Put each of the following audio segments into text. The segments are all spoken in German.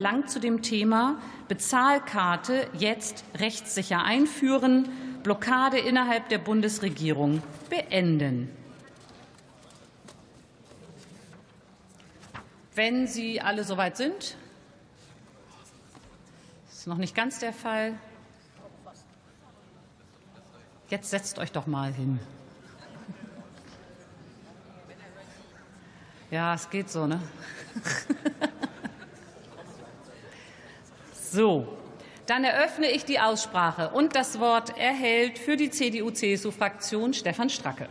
lang zu dem Thema Bezahlkarte jetzt rechtssicher einführen, Blockade innerhalb der Bundesregierung beenden. Wenn Sie alle soweit sind, ist noch nicht ganz der Fall. Jetzt setzt euch doch mal hin. Ja, es geht so, ne? So, dann eröffne ich die Aussprache und das Wort erhält für die CDU-CSU-Fraktion Stefan Stracke.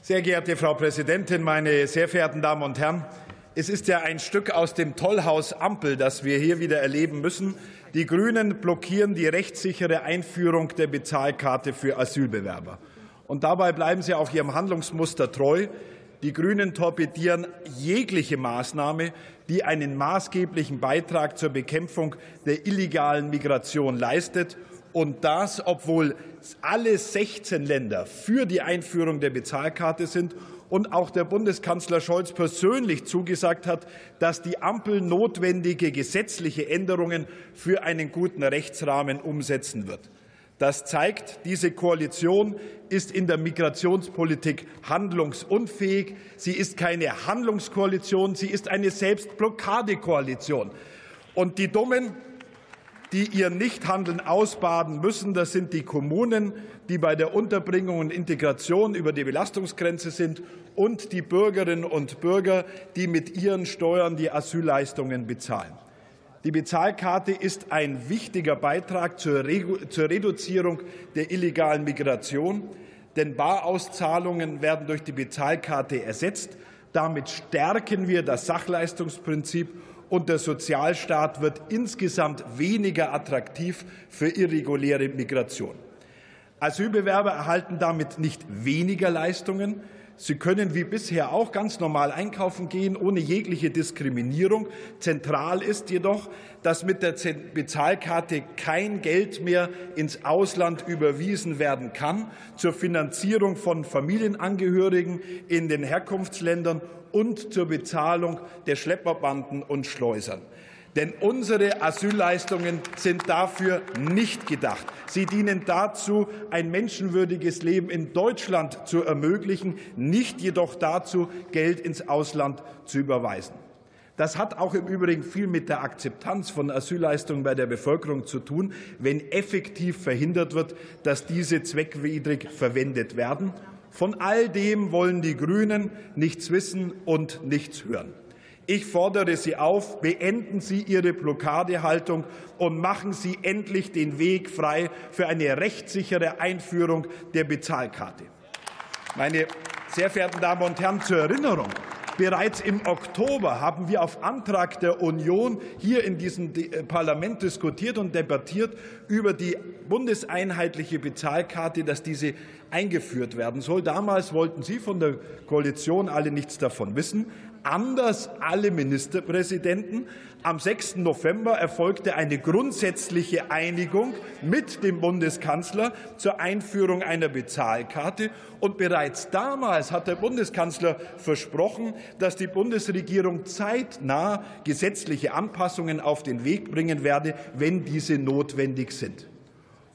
Sehr geehrte Frau Präsidentin, meine sehr verehrten Damen und Herren! Es ist ja ein Stück aus dem Tollhaus Ampel, das wir hier wieder erleben müssen. Die Grünen blockieren die rechtssichere Einführung der Bezahlkarte für Asylbewerber. Und dabei bleiben Sie auch Ihrem Handlungsmuster treu. Die Grünen torpedieren jegliche Maßnahme, die einen maßgeblichen Beitrag zur Bekämpfung der illegalen Migration leistet. Und das, obwohl alle 16 Länder für die Einführung der Bezahlkarte sind und auch der Bundeskanzler Scholz persönlich zugesagt hat, dass die Ampel notwendige gesetzliche Änderungen für einen guten Rechtsrahmen umsetzen wird. Das zeigt, diese Koalition ist in der Migrationspolitik handlungsunfähig. Sie ist keine Handlungskoalition, sie ist eine Selbstblockadekoalition. Und die Dummen, die ihr Nichthandeln ausbaden müssen, das sind die Kommunen, die bei der Unterbringung und Integration über die Belastungsgrenze sind, und die Bürgerinnen und Bürger, die mit ihren Steuern die Asylleistungen bezahlen. Die Bezahlkarte ist ein wichtiger Beitrag zur Reduzierung der illegalen Migration, denn Barauszahlungen werden durch die Bezahlkarte ersetzt. Damit stärken wir das Sachleistungsprinzip und der Sozialstaat wird insgesamt weniger attraktiv für irreguläre Migration. Asylbewerber erhalten damit nicht weniger Leistungen, Sie können wie bisher auch ganz normal einkaufen gehen, ohne jegliche Diskriminierung. Zentral ist jedoch, dass mit der Bezahlkarte kein Geld mehr ins Ausland überwiesen werden kann zur Finanzierung von Familienangehörigen in den Herkunftsländern und zur Bezahlung der Schlepperbanden und Schleusern. Denn unsere Asylleistungen sind dafür nicht gedacht. Sie dienen dazu, ein menschenwürdiges Leben in Deutschland zu ermöglichen, nicht jedoch dazu, Geld ins Ausland zu überweisen. Das hat auch im Übrigen viel mit der Akzeptanz von Asylleistungen bei der Bevölkerung zu tun, wenn effektiv verhindert wird, dass diese zweckwidrig verwendet werden. Von all dem wollen die Grünen nichts wissen und nichts hören. Ich fordere Sie auf, beenden Sie Ihre Blockadehaltung und machen Sie endlich den Weg frei für eine rechtssichere Einführung der Bezahlkarte. Meine sehr verehrten Damen und Herren, zur Erinnerung. Bereits im Oktober haben wir auf Antrag der Union hier in diesem äh, Parlament diskutiert und debattiert über die bundeseinheitliche Bezahlkarte, dass diese eingeführt werden soll. Damals wollten Sie von der Koalition alle nichts davon wissen anders alle Ministerpräsidenten. Am 6. November erfolgte eine grundsätzliche Einigung mit dem Bundeskanzler zur Einführung einer Bezahlkarte. Und bereits damals hat der Bundeskanzler versprochen, dass die Bundesregierung zeitnah gesetzliche Anpassungen auf den Weg bringen werde, wenn diese notwendig sind.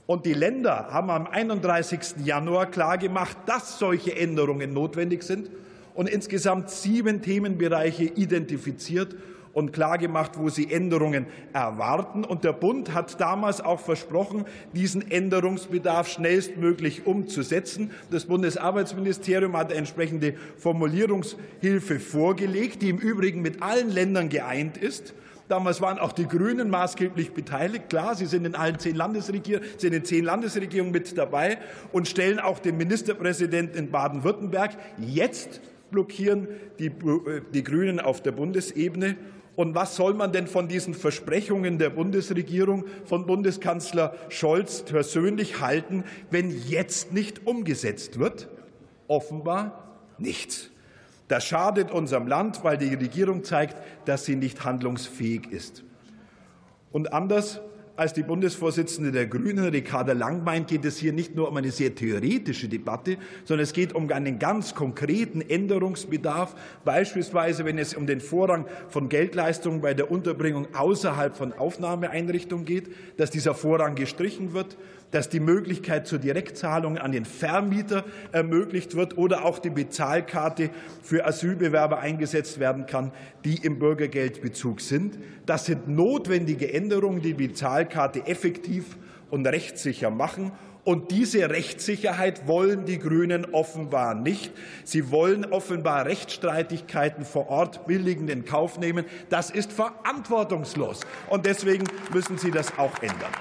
Und die Länder haben am 31. Januar klargemacht, dass solche Änderungen notwendig sind und insgesamt sieben Themenbereiche identifiziert und klargemacht, wo sie Änderungen erwarten. Und der Bund hat damals auch versprochen, diesen Änderungsbedarf schnellstmöglich umzusetzen. Das Bundesarbeitsministerium hat entsprechende Formulierungshilfe vorgelegt, die im Übrigen mit allen Ländern geeint ist. Damals waren auch die Grünen maßgeblich beteiligt. Klar, sie sind in allen zehn Landesregierungen, sind in zehn Landesregierungen mit dabei und stellen auch den Ministerpräsidenten in Baden-Württemberg jetzt blockieren die, äh, die Grünen auf der Bundesebene. Und was soll man denn von diesen Versprechungen der Bundesregierung, von Bundeskanzler Scholz persönlich halten, wenn jetzt nicht umgesetzt wird? Offenbar nichts. Das schadet unserem Land, weil die Regierung zeigt, dass sie nicht handlungsfähig ist. Und anders als die Bundesvorsitzende der Grünen, Ricarda Lang, meint, geht es hier nicht nur um eine sehr theoretische Debatte, sondern es geht um einen ganz konkreten Änderungsbedarf, beispielsweise wenn es um den Vorrang von Geldleistungen bei der Unterbringung außerhalb von Aufnahmeeinrichtungen geht, dass dieser Vorrang gestrichen wird dass die Möglichkeit zur Direktzahlung an den Vermieter ermöglicht wird oder auch die Bezahlkarte für Asylbewerber eingesetzt werden kann, die im Bürgergeldbezug sind. Das sind notwendige Änderungen, die die Bezahlkarte effektiv und rechtssicher machen. Und diese Rechtssicherheit wollen die Grünen offenbar nicht. Sie wollen offenbar Rechtsstreitigkeiten vor Ort billigend in Kauf nehmen. Das ist verantwortungslos. Und deswegen müssen Sie das auch ändern.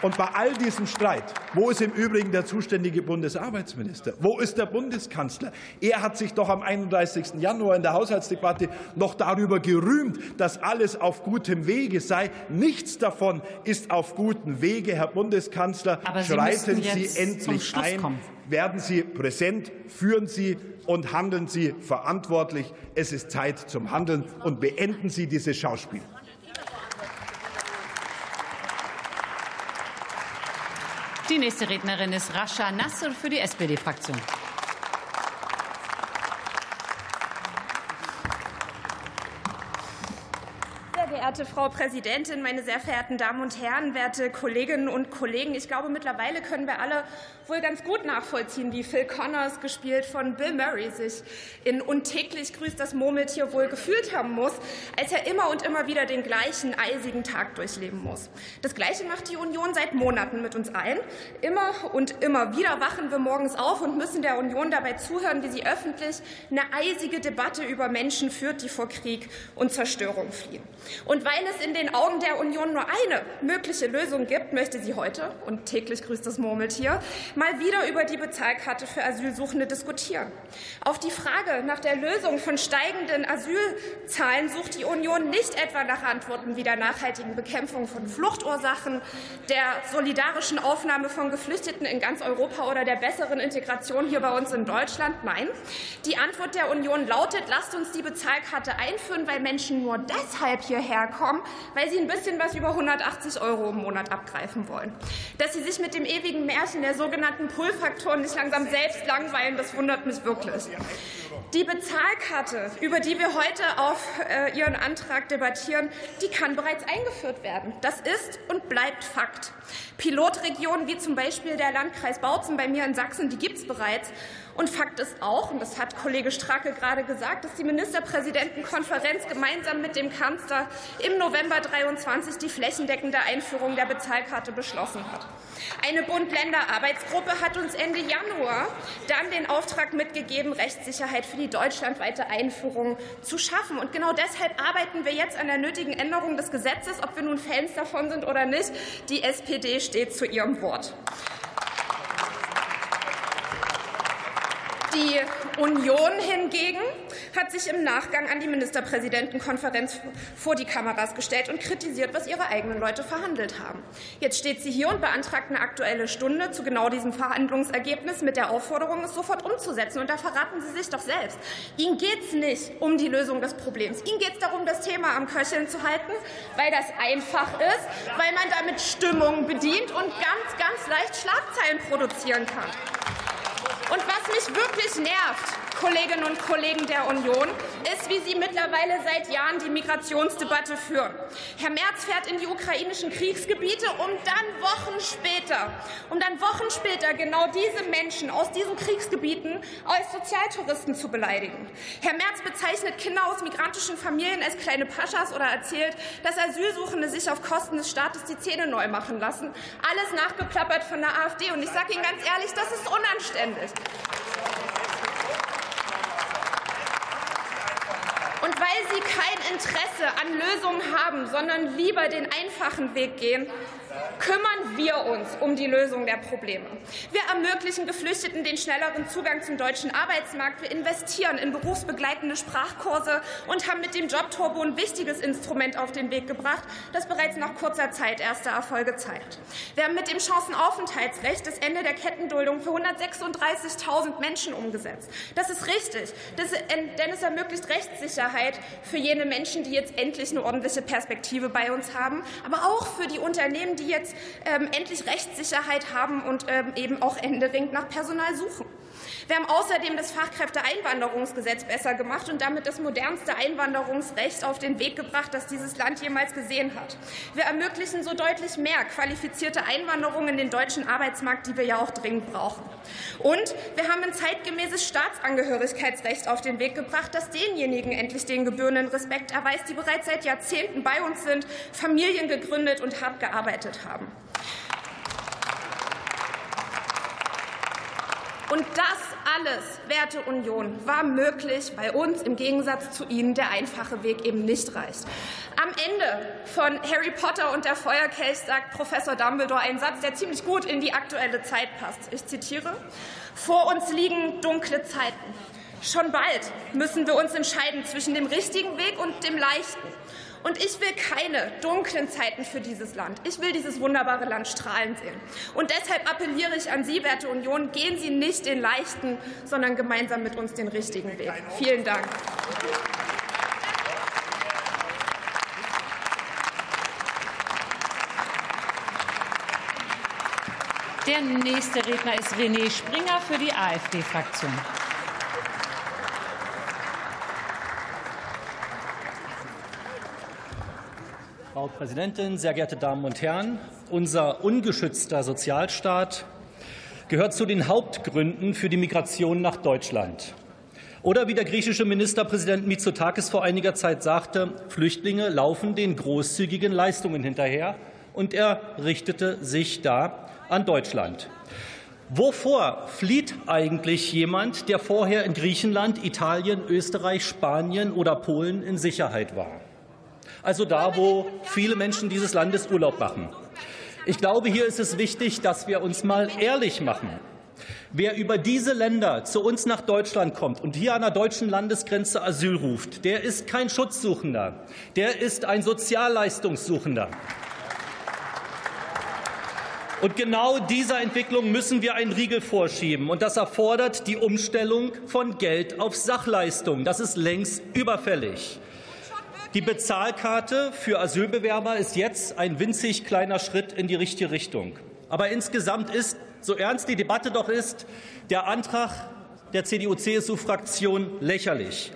Und bei all diesem Streit, wo ist im Übrigen der zuständige Bundesarbeitsminister? Wo ist der Bundeskanzler? Er hat sich doch am 31. Januar in der Haushaltsdebatte noch darüber gerühmt, dass alles auf gutem Wege sei. Nichts davon ist auf gutem Wege, Herr Bundeskanzler. Aber Sie Schreiten Sie endlich ein. Kommen. Werden Sie präsent, führen Sie und handeln Sie verantwortlich. Es ist Zeit zum Handeln und beenden Sie dieses Schauspiel. Die nächste Rednerin ist Rascha Nasser für die SPD-Fraktion. Verehrte Frau Präsidentin, meine sehr verehrten Damen und Herren, werte Kolleginnen und Kollegen! Ich glaube, mittlerweile können wir alle wohl ganz gut nachvollziehen, wie Phil Connors, gespielt von Bill Murray, sich in Untäglich grüßt das Murmeltier wohl gefühlt haben muss, als er immer und immer wieder den gleichen eisigen Tag durchleben muss. Das Gleiche macht die Union seit Monaten mit uns ein. Immer und immer wieder wachen wir morgens auf und müssen der Union dabei zuhören, wie sie öffentlich eine eisige Debatte über Menschen führt, die vor Krieg und Zerstörung fliehen. Und weil es in den Augen der Union nur eine mögliche Lösung gibt, möchte sie heute, und täglich grüßt das Murmeltier, mal wieder über die Bezahlkarte für Asylsuchende diskutieren. Auf die Frage nach der Lösung von steigenden Asylzahlen sucht die Union nicht etwa nach Antworten wie der nachhaltigen Bekämpfung von Fluchtursachen, der solidarischen Aufnahme von Geflüchteten in ganz Europa oder der besseren Integration hier bei uns in Deutschland. Nein, die Antwort der Union lautet, lasst uns die Bezahlkarte einführen, weil Menschen nur deshalb hierher kommen, weil sie ein bisschen was über 180 Euro im Monat abgreifen wollen. Dass sie sich mit dem ewigen Märchen der sogenannten sogenannten Pull-Faktoren nicht langsam selbst langweilen, das wundert mich wirklich. Die Bezahlkarte, über die wir heute auf äh, Ihren Antrag debattieren, die kann bereits eingeführt werden. Das ist und bleibt Fakt. Pilotregionen wie zum Beispiel der Landkreis Bautzen bei mir in Sachsen, die gibt es bereits. Und Fakt ist auch, und das hat Kollege Stracke gerade gesagt, dass die Ministerpräsidentenkonferenz gemeinsam mit dem Kanzler im November 23 die flächendeckende Einführung der Bezahlkarte beschlossen hat. Eine Bund-Länder-Arbeitsgruppe hat uns Ende Januar dann den Auftrag mitgegeben, Rechtssicherheit für die deutschlandweite Einführung zu schaffen. Und genau deshalb arbeiten wir jetzt an der nötigen Änderung des Gesetzes, ob wir nun Fans davon sind oder nicht. Die SPD steht zu ihrem Wort. Die Union hingegen hat sich im Nachgang an die Ministerpräsidentenkonferenz vor die Kameras gestellt und kritisiert, was ihre eigenen Leute verhandelt haben. Jetzt steht sie hier und beantragt eine Aktuelle Stunde zu genau diesem Verhandlungsergebnis mit der Aufforderung, es sofort umzusetzen. Und da verraten Sie sich doch selbst. Ihnen geht es nicht um die Lösung des Problems. Ihnen geht es darum, das Thema am Köcheln zu halten, weil das einfach ist, weil man damit Stimmung bedient und ganz, ganz leicht Schlagzeilen produzieren kann. Und was mich wirklich nervt, Kolleginnen und Kollegen der Union, ist, wie Sie mittlerweile seit Jahren die Migrationsdebatte führen. Herr Merz fährt in die ukrainischen Kriegsgebiete, um dann Wochen später, um dann Wochen später genau diese Menschen aus diesen Kriegsgebieten als Sozialtouristen zu beleidigen. Herr Merz bezeichnet Kinder aus migrantischen Familien als kleine Paschas oder erzählt, dass Asylsuchende sich auf Kosten des Staates die Zähne neu machen lassen. Alles nachgeplappert von der AfD. Und ich sage Ihnen ganz ehrlich, das ist unanständig. Weil Sie kein Interesse an Lösungen haben, sondern lieber den einfachen Weg gehen, kümmern wir uns um die Lösung der Probleme. Wir ermöglichen Geflüchteten den schnelleren Zugang zum deutschen Arbeitsmarkt. Wir investieren in berufsbegleitende Sprachkurse und haben mit dem Jobturbo ein wichtiges Instrument auf den Weg gebracht, das bereits nach kurzer Zeit erste Erfolge zeigt. Wir haben mit dem Chancenaufenthaltsrecht das Ende der Kettenduldung für 136.000 Menschen umgesetzt. Das ist richtig, denn es ermöglicht Rechtssicherheit für jene Menschen, die jetzt endlich eine ordentliche Perspektive bei uns haben, aber auch für die Unternehmen, die jetzt ähm, endlich Rechtssicherheit haben und ähm, eben auch händeringend nach Personal suchen. Wir haben außerdem das Fachkräfteeinwanderungsgesetz besser gemacht und damit das modernste Einwanderungsrecht auf den Weg gebracht, das dieses Land jemals gesehen hat. Wir ermöglichen so deutlich mehr qualifizierte Einwanderung in den deutschen Arbeitsmarkt, die wir ja auch dringend brauchen. Und wir haben ein zeitgemäßes Staatsangehörigkeitsrecht auf den Weg gebracht, das denjenigen endlich den gebührenden Respekt erweist, die bereits seit Jahrzehnten bei uns sind, Familien gegründet und hart gearbeitet haben. Und das alles, werte Union, war möglich, weil uns im Gegensatz zu Ihnen der einfache Weg eben nicht reicht. Am Ende von Harry Potter und der Feuerkelch sagt Professor Dumbledore einen Satz, der ziemlich gut in die aktuelle Zeit passt. Ich zitiere: Vor uns liegen dunkle Zeiten. Schon bald müssen wir uns entscheiden zwischen dem richtigen Weg und dem leichten. Und ich will keine dunklen Zeiten für dieses Land. Ich will dieses wunderbare Land strahlen sehen. Und deshalb appelliere ich an Sie, werte Union, gehen Sie nicht den leichten, sondern gemeinsam mit uns den richtigen Weg. Vielen Dank. Der nächste Redner ist René Springer für die AfD-Fraktion. Frau Präsidentin, sehr geehrte Damen und Herren! Unser ungeschützter Sozialstaat gehört zu den Hauptgründen für die Migration nach Deutschland. Oder wie der griechische Ministerpräsident Mitsotakis vor einiger Zeit sagte, Flüchtlinge laufen den großzügigen Leistungen hinterher, und er richtete sich da an Deutschland. Wovor flieht eigentlich jemand, der vorher in Griechenland, Italien, Österreich, Spanien oder Polen in Sicherheit war? Also da, wo viele Menschen dieses Landes Urlaub machen. Ich glaube, hier ist es wichtig, dass wir uns mal ehrlich machen. Wer über diese Länder zu uns nach Deutschland kommt und hier an der deutschen Landesgrenze Asyl ruft, der ist kein Schutzsuchender, der ist ein Sozialleistungssuchender. Und genau dieser Entwicklung müssen wir einen Riegel vorschieben. Und das erfordert die Umstellung von Geld auf Sachleistung. Das ist längst überfällig. Die Bezahlkarte für Asylbewerber ist jetzt ein winzig kleiner Schritt in die richtige Richtung. Aber insgesamt ist, so ernst die Debatte doch ist, der Antrag der CDU-CSU-Fraktion lächerlich.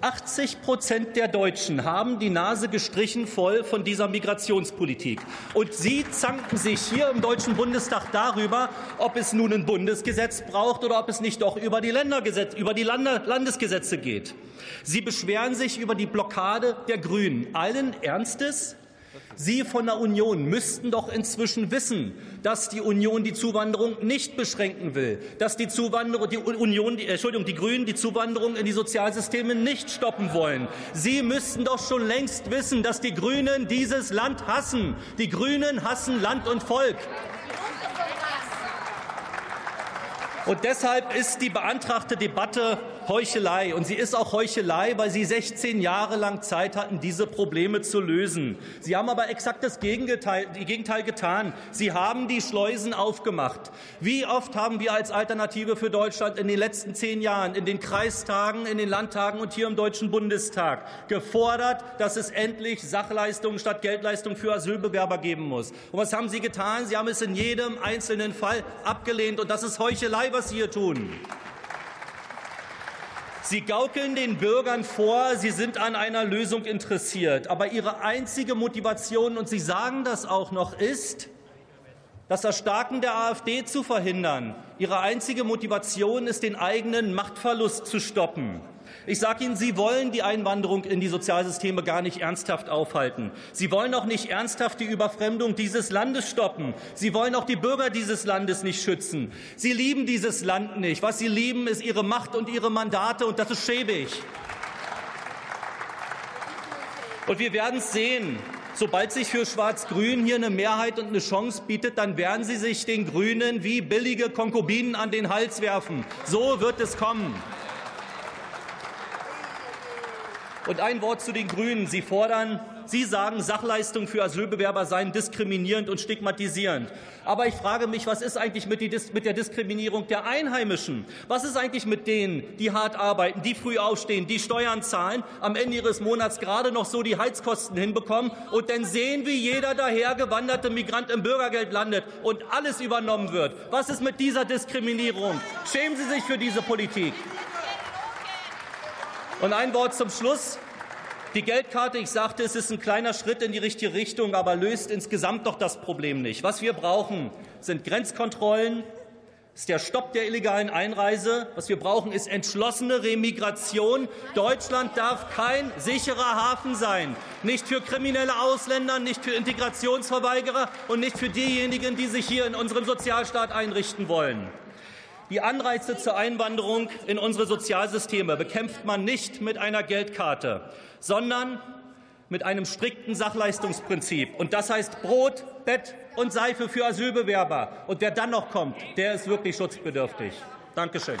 80 Prozent der Deutschen haben die Nase gestrichen voll von dieser Migrationspolitik. Und Sie zanken sich hier im Deutschen Bundestag darüber, ob es nun ein Bundesgesetz braucht oder ob es nicht doch über die, Ländergesetz, über die Lande, Landesgesetze geht. Sie beschweren sich über die Blockade der Grünen. Allen Ernstes? Sie von der Union müssten doch inzwischen wissen, dass die Union die Zuwanderung nicht beschränken will, dass die, Zuwanderung, die Union, die, Entschuldigung, die Grünen die Zuwanderung in die Sozialsysteme nicht stoppen wollen. Sie müssten doch schon längst wissen, dass die Grünen dieses Land hassen. Die Grünen hassen Land und Volk. Und deshalb ist die beantragte Debatte Heuchelei. Und sie ist auch Heuchelei, weil Sie 16 Jahre lang Zeit hatten, diese Probleme zu lösen. Sie haben aber exakt das Gegenteil, Gegenteil getan. Sie haben die Schleusen aufgemacht. Wie oft haben wir als Alternative für Deutschland in den letzten zehn Jahren in den Kreistagen, in den Landtagen und hier im Deutschen Bundestag gefordert, dass es endlich Sachleistungen statt Geldleistungen für Asylbewerber geben muss. Und was haben Sie getan? Sie haben es in jedem einzelnen Fall abgelehnt. Und das ist Heuchelei, was Sie hier tun. Sie gaukeln den Bürgern vor, sie sind an einer Lösung interessiert. Aber ihre einzige Motivation, und sie sagen das auch noch, ist, das Erstarken der AfD zu verhindern. Ihre einzige Motivation ist, den eigenen Machtverlust zu stoppen. Ich sage Ihnen, Sie wollen die Einwanderung in die Sozialsysteme gar nicht ernsthaft aufhalten. Sie wollen auch nicht ernsthaft die Überfremdung dieses Landes stoppen. Sie wollen auch die Bürger dieses Landes nicht schützen. Sie lieben dieses Land nicht. Was Sie lieben, ist Ihre Macht und Ihre Mandate, und das ist schäbig. Und wir werden es sehen. Sobald sich für Schwarz-Grün hier eine Mehrheit und eine Chance bietet, dann werden sie sich den Grünen wie billige Konkubinen an den Hals werfen. So wird es kommen. Und ein Wort zu den Grünen. Sie fordern, Sie sagen, Sachleistungen für Asylbewerber seien diskriminierend und stigmatisierend. Aber ich frage mich, was ist eigentlich mit, der Diskriminierung der Einheimischen? Was ist eigentlich mit denen, die hart arbeiten, die früh aufstehen, die Steuern zahlen, am Ende ihres Monats gerade noch so die Heizkosten hinbekommen und dann sehen, wie jeder dahergewanderte Migrant im Bürgergeld landet und alles übernommen wird? Was ist mit dieser Diskriminierung? Schämen Sie sich für diese Politik? Und ein Wort zum Schluss. Die Geldkarte, ich sagte, es ist ein kleiner Schritt in die richtige Richtung, aber löst insgesamt doch das Problem nicht. Was wir brauchen, sind Grenzkontrollen, ist der Stopp der illegalen Einreise. Was wir brauchen, ist entschlossene Remigration. Deutschland darf kein sicherer Hafen sein. Nicht für kriminelle Ausländer, nicht für Integrationsverweigerer und nicht für diejenigen, die sich hier in unserem Sozialstaat einrichten wollen. Die Anreize zur Einwanderung in unsere Sozialsysteme bekämpft man nicht mit einer Geldkarte, sondern mit einem strikten Sachleistungsprinzip. Und das heißt Brot, Bett und Seife für Asylbewerber. Und wer dann noch kommt, der ist wirklich schutzbedürftig. Dankeschön.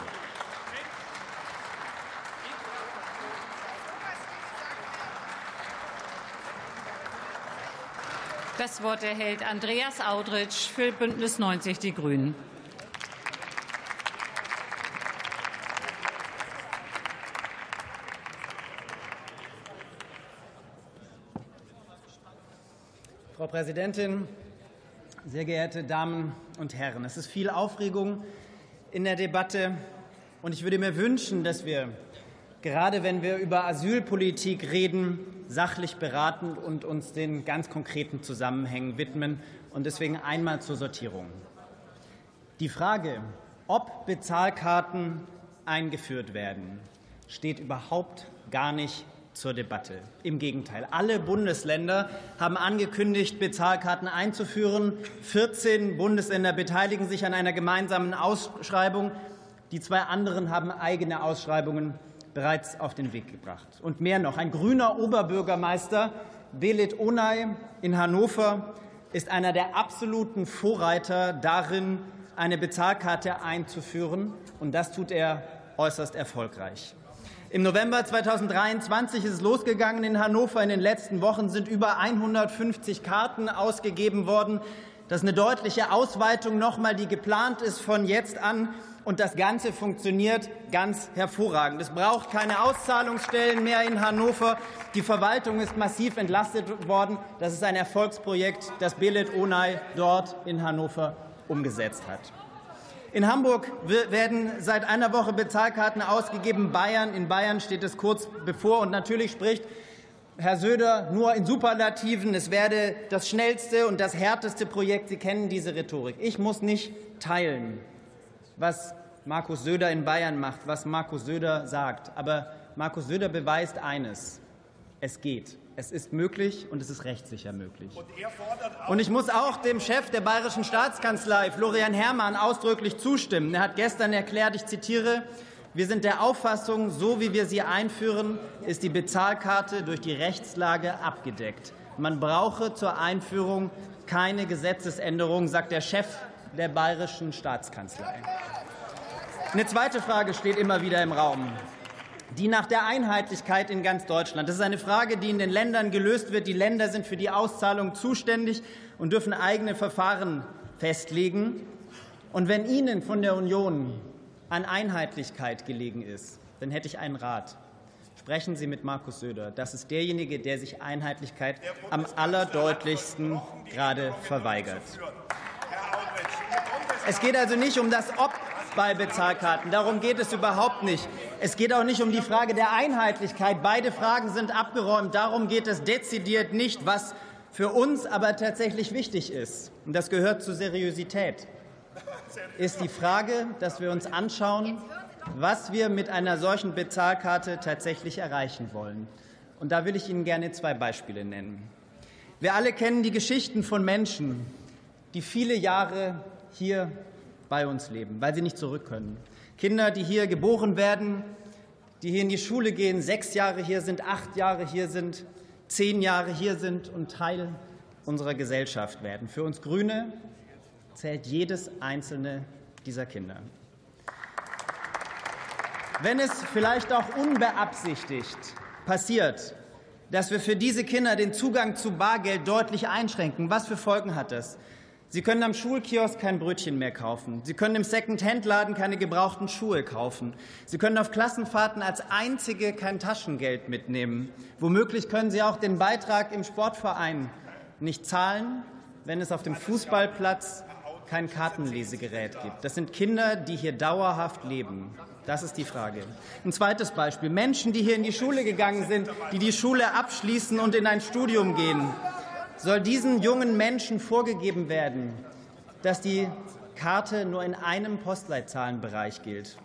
Das Wort erhält Andreas Audritsch für Bündnis 90 Die Grünen. Frau Präsidentin, sehr geehrte Damen und Herren! Es ist viel Aufregung in der Debatte, und ich würde mir wünschen, dass wir, gerade wenn wir über Asylpolitik reden, sachlich beraten und uns den ganz konkreten Zusammenhängen widmen. Und deswegen einmal zur Sortierung. Die Frage, ob Bezahlkarten eingeführt werden, steht überhaupt gar nicht zur Debatte. Im Gegenteil, alle Bundesländer haben angekündigt, Bezahlkarten einzuführen. 14 Bundesländer beteiligen sich an einer gemeinsamen Ausschreibung. Die zwei anderen haben eigene Ausschreibungen bereits auf den Weg gebracht. Und mehr noch, ein grüner Oberbürgermeister, Belit Onay in Hannover, ist einer der absoluten Vorreiter darin, eine Bezahlkarte einzuführen. Und das tut er äußerst erfolgreich. Im November 2023 ist es losgegangen in Hannover. In den letzten Wochen sind über 150 Karten ausgegeben worden. Das ist eine deutliche Ausweitung nochmal, die geplant ist von jetzt an. Und das Ganze funktioniert ganz hervorragend. Es braucht keine Auszahlungsstellen mehr in Hannover. Die Verwaltung ist massiv entlastet worden. Das ist ein Erfolgsprojekt, das Belet Onay dort in Hannover umgesetzt hat. In Hamburg werden seit einer Woche Bezahlkarten ausgegeben. Bayern, in Bayern steht es kurz bevor. Und natürlich spricht Herr Söder nur in Superlativen. Es werde das schnellste und das härteste Projekt. Sie kennen diese Rhetorik. Ich muss nicht teilen, was Markus Söder in Bayern macht, was Markus Söder sagt. Aber Markus Söder beweist eines. Es geht. Es ist möglich und es ist rechtssicher möglich. Und ich muss auch dem Chef der Bayerischen Staatskanzlei, Florian Herrmann, ausdrücklich zustimmen. Er hat gestern erklärt, ich zitiere, wir sind der Auffassung, so wie wir sie einführen, ist die Bezahlkarte durch die Rechtslage abgedeckt. Man brauche zur Einführung keine Gesetzesänderung, sagt der Chef der Bayerischen Staatskanzlei. Eine zweite Frage steht immer wieder im Raum die nach der Einheitlichkeit in ganz Deutschland. Das ist eine Frage, die in den Ländern gelöst wird. Die Länder sind für die Auszahlung zuständig und dürfen eigene Verfahren festlegen. Und wenn Ihnen von der Union an Einheitlichkeit gelegen ist, dann hätte ich einen Rat. Sprechen Sie mit Markus Söder. Das ist derjenige, der sich Einheitlichkeit am allerdeutlichsten gerade verweigert. Es geht also nicht um das Ob bei Bezahlkarten. Darum geht es überhaupt nicht. Es geht auch nicht um die Frage der Einheitlichkeit. Beide Fragen sind abgeräumt. Darum geht es dezidiert nicht, was für uns aber tatsächlich wichtig ist. Und das gehört zur Seriosität. Ist die Frage, dass wir uns anschauen, was wir mit einer solchen Bezahlkarte tatsächlich erreichen wollen. Und da will ich Ihnen gerne zwei Beispiele nennen. Wir alle kennen die Geschichten von Menschen, die viele Jahre hier bei uns leben, weil sie nicht zurück können. Kinder, die hier geboren werden, die hier in die Schule gehen, sechs Jahre hier sind, acht Jahre hier sind, zehn Jahre hier sind und Teil unserer Gesellschaft werden. Für uns Grüne zählt jedes einzelne dieser Kinder. Wenn es vielleicht auch unbeabsichtigt passiert, dass wir für diese Kinder den Zugang zu Bargeld deutlich einschränken, was für Folgen hat das? Sie können am Schulkiosk kein Brötchen mehr kaufen. Sie können im Second-Hand-Laden keine gebrauchten Schuhe kaufen. Sie können auf Klassenfahrten als Einzige kein Taschengeld mitnehmen. Womöglich können Sie auch den Beitrag im Sportverein nicht zahlen, wenn es auf dem Fußballplatz kein Kartenlesegerät gibt. Das sind Kinder, die hier dauerhaft leben. Das ist die Frage. Ein zweites Beispiel. Menschen, die hier in die Schule gegangen sind, die die Schule abschließen und in ein Studium gehen. Soll diesen jungen Menschen vorgegeben werden, dass die Karte nur in einem Postleitzahlenbereich gilt?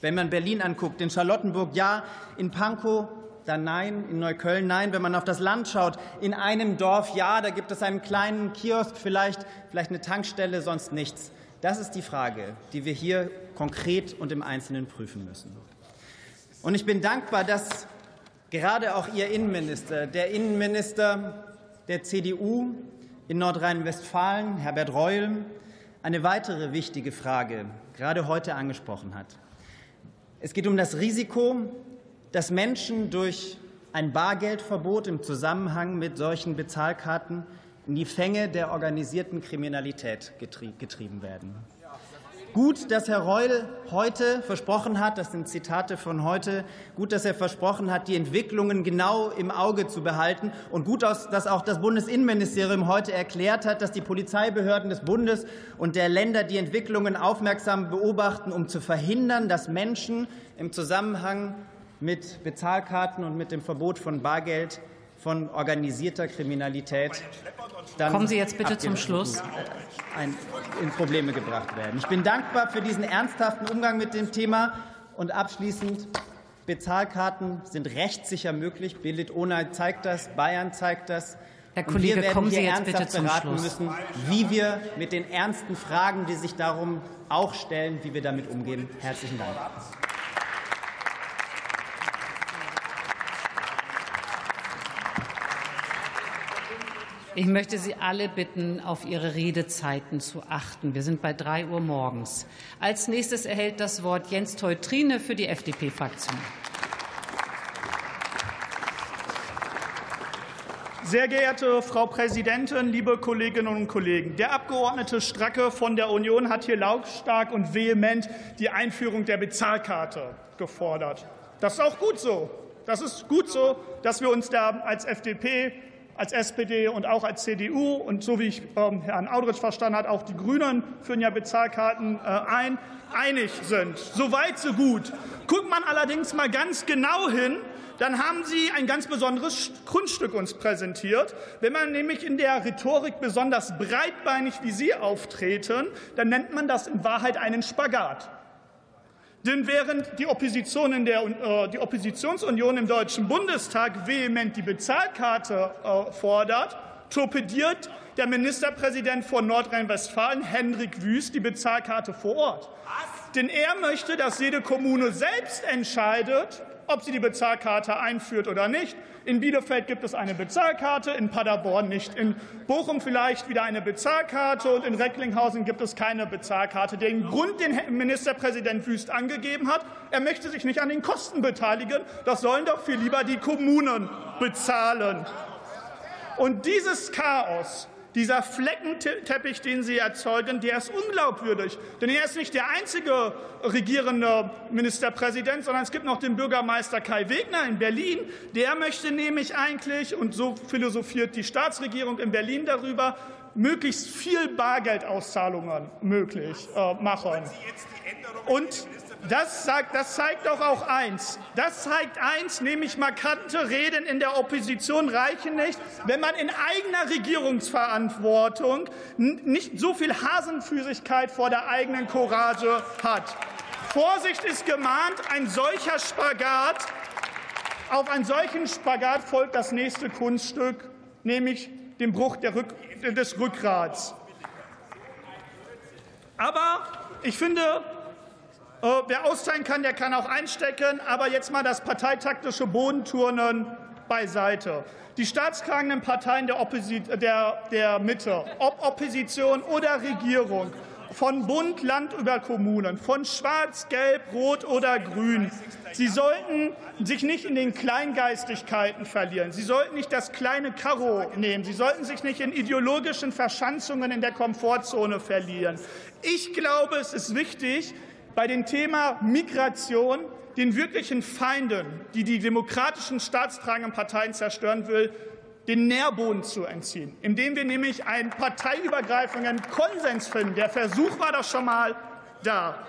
Wenn man Berlin anguckt, in Charlottenburg ja, in Pankow dann nein, in Neukölln nein. Wenn man auf das Land schaut, in einem Dorf ja, da gibt es einen kleinen Kiosk, vielleicht, vielleicht eine Tankstelle, sonst nichts. Das ist die Frage, die wir hier konkret und im Einzelnen prüfen müssen. Und ich bin dankbar, dass gerade auch Ihr Innenminister, der Innenminister der CDU in Nordrhein-Westfalen, Herbert Reul, eine weitere wichtige Frage gerade heute angesprochen hat. Es geht um das Risiko, dass Menschen durch ein Bargeldverbot im Zusammenhang mit solchen Bezahlkarten in die Fänge der organisierten Kriminalität getrieben werden. Gut, dass Herr Reul heute versprochen hat, das sind Zitate von heute, gut, dass er versprochen hat, die Entwicklungen genau im Auge zu behalten und gut, dass auch das Bundesinnenministerium heute erklärt hat, dass die Polizeibehörden des Bundes und der Länder die Entwicklungen aufmerksam beobachten, um zu verhindern, dass Menschen im Zusammenhang mit Bezahlkarten und mit dem Verbot von Bargeld von organisierter Kriminalität dann Kommen Sie jetzt bitte zum Schluss. in Probleme gebracht werden. Ich bin dankbar für diesen ernsthaften Umgang mit dem Thema. Und abschließend, Bezahlkarten sind rechtssicher möglich. Bildet Ona zeigt das, Bayern zeigt das. Herr Kollege, wir werden kommen Sie hier jetzt bitte zum beraten Schluss. müssen, wie wir mit den ernsten Fragen, die sich darum auch stellen, wie wir damit umgehen. Herzlichen Dank. Ich möchte Sie alle bitten, auf Ihre Redezeiten zu achten. Wir sind bei drei Uhr morgens. Als nächstes erhält das Wort Jens Teutrine für die FDP-Fraktion. Sehr geehrte Frau Präsidentin, liebe Kolleginnen und Kollegen! Der Abgeordnete Stracke von der Union hat hier lautstark und vehement die Einführung der Bezahlkarte gefordert. Das ist auch gut so. Das ist gut so, dass wir uns da als FDP als SPD und auch als CDU und so wie ich ähm, Herrn Audrich verstanden habe, auch die Grünen führen ja Bezahlkarten äh, ein, einig sind. So weit, so gut. Guckt man allerdings mal ganz genau hin, dann haben Sie ein ganz besonderes Grundstück uns präsentiert. Wenn man nämlich in der Rhetorik besonders breitbeinig wie Sie auftreten, dann nennt man das in Wahrheit einen Spagat. Denn während die, Opposition in der, äh, die Oppositionsunion im Deutschen Bundestag vehement die Bezahlkarte äh, fordert, torpediert der Ministerpräsident von Nordrhein-Westfalen, Hendrik Wüst, die Bezahlkarte vor Ort. Denn er möchte, dass jede Kommune selbst entscheidet, ob sie die Bezahlkarte einführt oder nicht. In Bielefeld gibt es eine Bezahlkarte, in Paderborn nicht. In Bochum vielleicht wieder eine Bezahlkarte und in Recklinghausen gibt es keine Bezahlkarte. Den Grund, den Ministerpräsident Wüst angegeben hat, er möchte sich nicht an den Kosten beteiligen. Das sollen doch viel lieber die Kommunen bezahlen. Und dieses Chaos dieser Fleckenteppich, den Sie erzeugen, der ist unglaubwürdig. Denn er ist nicht der einzige regierende Ministerpräsident, sondern es gibt noch den Bürgermeister Kai Wegner in Berlin. Der möchte nämlich eigentlich, und so philosophiert die Staatsregierung in Berlin darüber, möglichst viel Bargeldauszahlungen möglich äh, machen. Und das, sagt, das zeigt doch auch eins. Das zeigt eins, nämlich markante Reden in der Opposition reichen nicht, wenn man in eigener Regierungsverantwortung nicht so viel Hasenfüßigkeit vor der eigenen Courage hat. Vorsicht ist gemahnt, ein solcher Spagat, auf einen solchen Spagat folgt das nächste Kunststück, nämlich dem Bruch Rück, des Rückgrats. Aber ich finde, wer austeilen kann, der kann auch einstecken. Aber jetzt mal das parteitaktische Bodenturnen beiseite. Die staatstragenden Parteien der, der, der Mitte, ob Opposition oder Regierung, von Bund, Land über Kommunen, von Schwarz, Gelb, Rot oder Grün. Sie sollten sich nicht in den Kleingeistigkeiten verlieren. Sie sollten nicht das kleine Karo nehmen. Sie sollten sich nicht in ideologischen Verschanzungen in der Komfortzone verlieren. Ich glaube, es ist wichtig, bei dem Thema Migration den wirklichen Feinden, die die demokratischen staatstragenden Parteien zerstören will, den Nährboden zu entziehen, indem wir nämlich einen parteiübergreifenden Konsens finden. Der Versuch war doch schon mal da.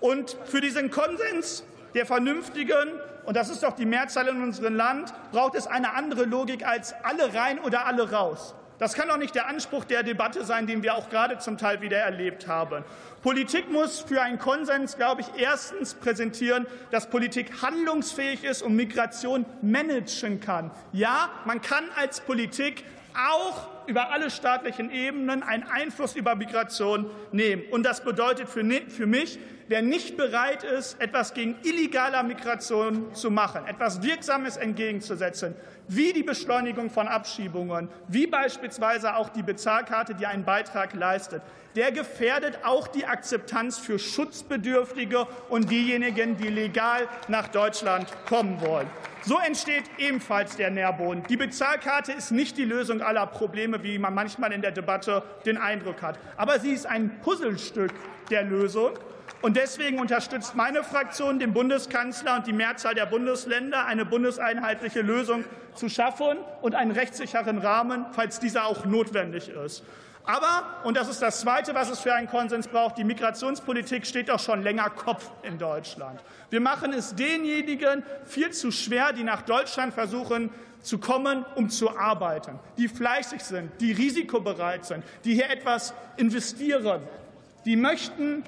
Und für diesen Konsens der Vernünftigen, und das ist doch die Mehrzahl in unserem Land, braucht es eine andere Logik als alle rein oder alle raus. Das kann doch nicht der Anspruch der Debatte sein, den wir auch gerade zum Teil wieder erlebt haben. Politik muss für einen Konsens, glaube ich, erstens präsentieren, dass Politik handlungsfähig ist und Migration managen kann. Ja, man kann als Politik auch über alle staatlichen Ebenen einen Einfluss über Migration nehmen. Und das bedeutet für, mich, wer nicht bereit ist, etwas gegen illegale Migration zu machen, etwas Wirksames entgegenzusetzen, wie die Beschleunigung von Abschiebungen, wie beispielsweise auch die Bezahlkarte, die einen Beitrag leistet, der gefährdet auch die Akzeptanz für Schutzbedürftige und diejenigen, die legal nach Deutschland kommen wollen. So entsteht ebenfalls der Nährboden. Die Bezahlkarte ist nicht die Lösung aller Probleme, wie man manchmal in der Debatte den Eindruck hat. Aber sie ist ein Puzzlestück der Lösung. Und deswegen unterstützt meine Fraktion den Bundeskanzler und die Mehrzahl der Bundesländer, eine bundeseinheitliche Lösung zu schaffen und einen rechtssicheren Rahmen, falls dieser auch notwendig ist. Aber, und das ist das Zweite, was es für einen Konsens braucht, die Migrationspolitik steht doch schon länger Kopf in Deutschland. Wir machen es denjenigen viel zu schwer, die nach Deutschland versuchen zu kommen, um zu arbeiten, die fleißig sind, die risikobereit sind, die hier etwas investieren, die möchten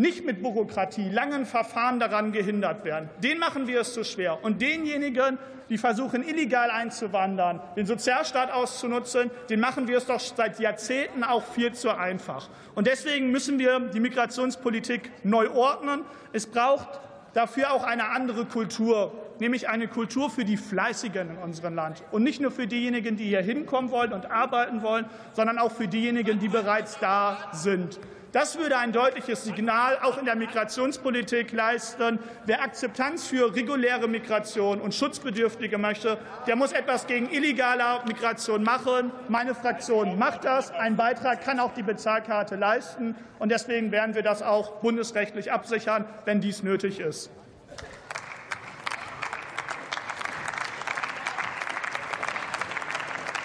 nicht mit Bürokratie, langen Verfahren daran gehindert werden. Den machen wir es zu schwer. Und denjenigen, die versuchen, illegal einzuwandern, den Sozialstaat auszunutzen, den machen wir es doch seit Jahrzehnten auch viel zu einfach. Und deswegen müssen wir die Migrationspolitik neu ordnen. Es braucht dafür auch eine andere Kultur, nämlich eine Kultur für die Fleißigen in unserem Land und nicht nur für diejenigen, die hier hinkommen wollen und arbeiten wollen, sondern auch für diejenigen, die bereits da sind. Das würde ein deutliches Signal auch in der Migrationspolitik leisten. Wer Akzeptanz für reguläre Migration und Schutzbedürftige möchte, der muss etwas gegen illegale Migration machen. Meine Fraktion macht das. Ein Beitrag kann auch die Bezahlkarte leisten. Und deswegen werden wir das auch bundesrechtlich absichern, wenn dies nötig ist.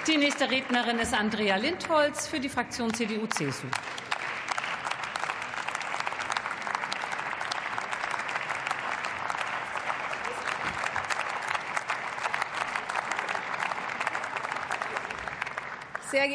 Die nächste Rednerin ist Andrea Lindholz für die Fraktion CDU-CSU.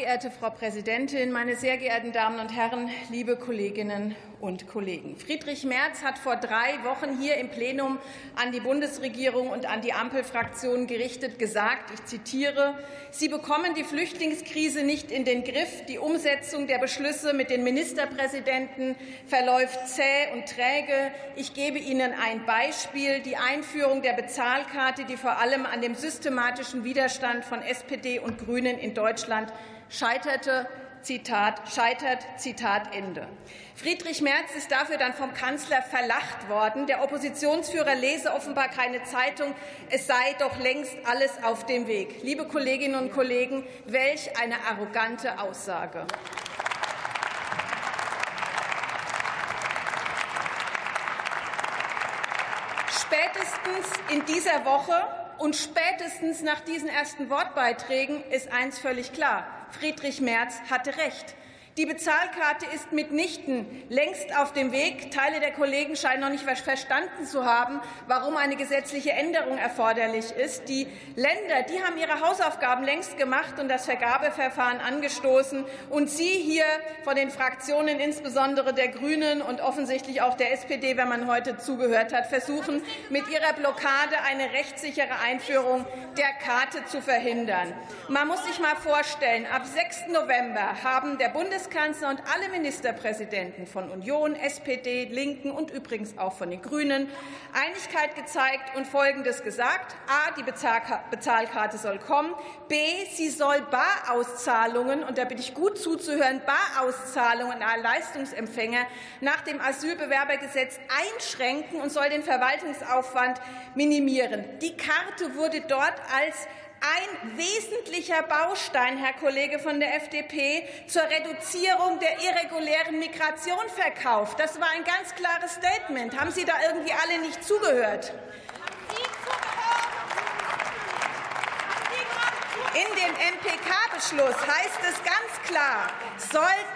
Geehrte Frau Präsidentin, meine sehr geehrten Damen und Herren, liebe Kolleginnen und Kollegen! Friedrich Merz hat vor drei Wochen hier im Plenum an die Bundesregierung und an die Ampelfraktionen gerichtet gesagt, ich zitiere, Sie bekommen die Flüchtlingskrise nicht in den Griff. Die Umsetzung der Beschlüsse mit den Ministerpräsidenten verläuft zäh und träge. Ich gebe Ihnen ein Beispiel. Die Einführung der Bezahlkarte, die vor allem an dem systematischen Widerstand von SPD und Grünen in Deutschland scheiterte, Zitat, scheitert, Zitat Ende. Friedrich Merz ist dafür dann vom Kanzler verlacht worden. Der Oppositionsführer lese offenbar keine Zeitung. Es sei doch längst alles auf dem Weg. Liebe Kolleginnen und Kollegen, welch eine arrogante Aussage. Spätestens in dieser Woche und spätestens nach diesen ersten Wortbeiträgen ist eins völlig klar. Friedrich Merz hatte recht. Die Bezahlkarte ist mitnichten längst auf dem Weg. Teile der Kollegen scheinen noch nicht verstanden zu haben, warum eine gesetzliche Änderung erforderlich ist. Die Länder, die haben ihre Hausaufgaben längst gemacht und das Vergabeverfahren angestoßen. Und Sie hier von den Fraktionen, insbesondere der Grünen und offensichtlich auch der SPD, wenn man heute zugehört hat, versuchen mit ihrer Blockade eine rechtssichere Einführung der Karte zu verhindern. Man muss sich mal vorstellen, ab 6. November haben der Bundes Bundeskanzler und alle Ministerpräsidenten von Union, SPD, Linken und übrigens auch von den Grünen Einigkeit gezeigt und Folgendes gesagt. A, die Bezahlkarte soll kommen. B, sie soll Barauszahlungen, und da bitte ich gut zuzuhören, Barauszahlungen an Leistungsempfänger nach dem Asylbewerbergesetz einschränken und soll den Verwaltungsaufwand minimieren. Die Karte wurde dort als ein wesentlicher Baustein, Herr Kollege von der FDP, zur Reduzierung der irregulären Migration verkauft. Das war ein ganz klares Statement. Haben Sie da irgendwie alle nicht zugehört? In dem MPK-Beschluss heißt es ganz klar, sollten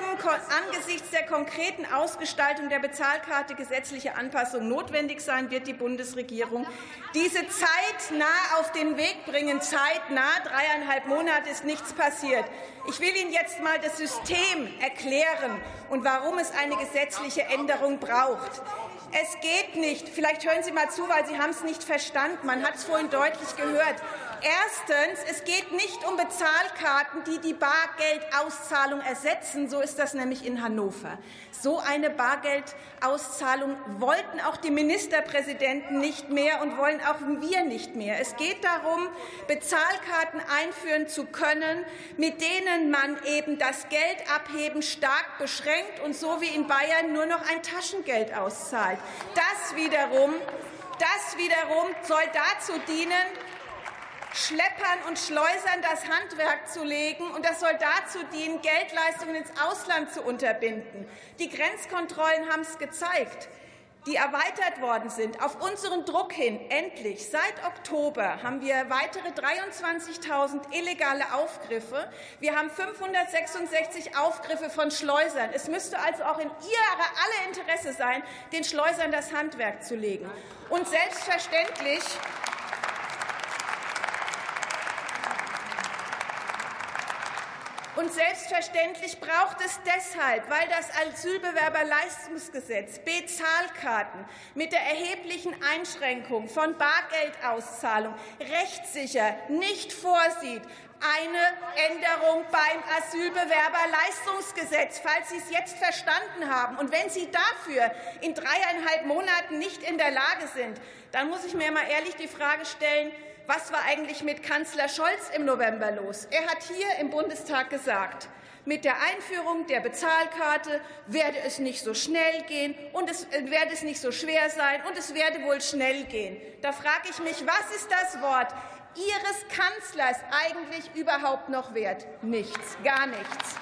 angesichts der konkreten Ausgestaltung der Bezahlkarte gesetzliche Anpassungen notwendig sein, wird die Bundesregierung diese zeitnah auf den Weg bringen. Zeitnah, dreieinhalb Monate ist nichts passiert. Ich will Ihnen jetzt mal das System erklären und warum es eine gesetzliche Änderung braucht. Es geht nicht. Vielleicht hören Sie mal zu, weil Sie haben es nicht verstanden. Man hat es vorhin deutlich gehört. Erstens, es geht nicht um Bezahlkarten, die die Bargeldauszahlung ersetzen. So ist das nämlich in Hannover. So eine Bargeldauszahlung wollten auch die Ministerpräsidenten nicht mehr und wollen auch wir nicht mehr. Es geht darum, Bezahlkarten einführen zu können, mit denen man eben das Geldabheben stark beschränkt und so wie in Bayern nur noch ein Taschengeld auszahlt. Das wiederum das wiederum soll dazu dienen, Schleppern und Schleusern das Handwerk zu legen. Und das soll dazu dienen, Geldleistungen ins Ausland zu unterbinden. Die Grenzkontrollen haben es gezeigt die erweitert worden sind. Auf unseren Druck hin, endlich, seit Oktober haben wir weitere 23.000 illegale Aufgriffe. Wir haben 566 Aufgriffe von Schleusern. Es müsste also auch in Ihrer aller Interesse sein, den Schleusern das Handwerk zu legen. Und selbstverständlich Und selbstverständlich braucht es deshalb, weil das Asylbewerberleistungsgesetz Bezahlkarten mit der erheblichen Einschränkung von Bargeldauszahlung rechtssicher nicht vorsieht, eine Änderung beim Asylbewerberleistungsgesetz, falls Sie es jetzt verstanden haben. Und wenn Sie dafür in dreieinhalb Monaten nicht in der Lage sind, dann muss ich mir mal ehrlich die Frage stellen, was war eigentlich mit Kanzler Scholz im November los? Er hat hier im Bundestag gesagt, mit der Einführung der Bezahlkarte werde es nicht so schnell gehen und es äh, werde es nicht so schwer sein und es werde wohl schnell gehen. Da frage ich mich, was ist das Wort Ihres Kanzlers eigentlich überhaupt noch wert? Nichts, gar nichts.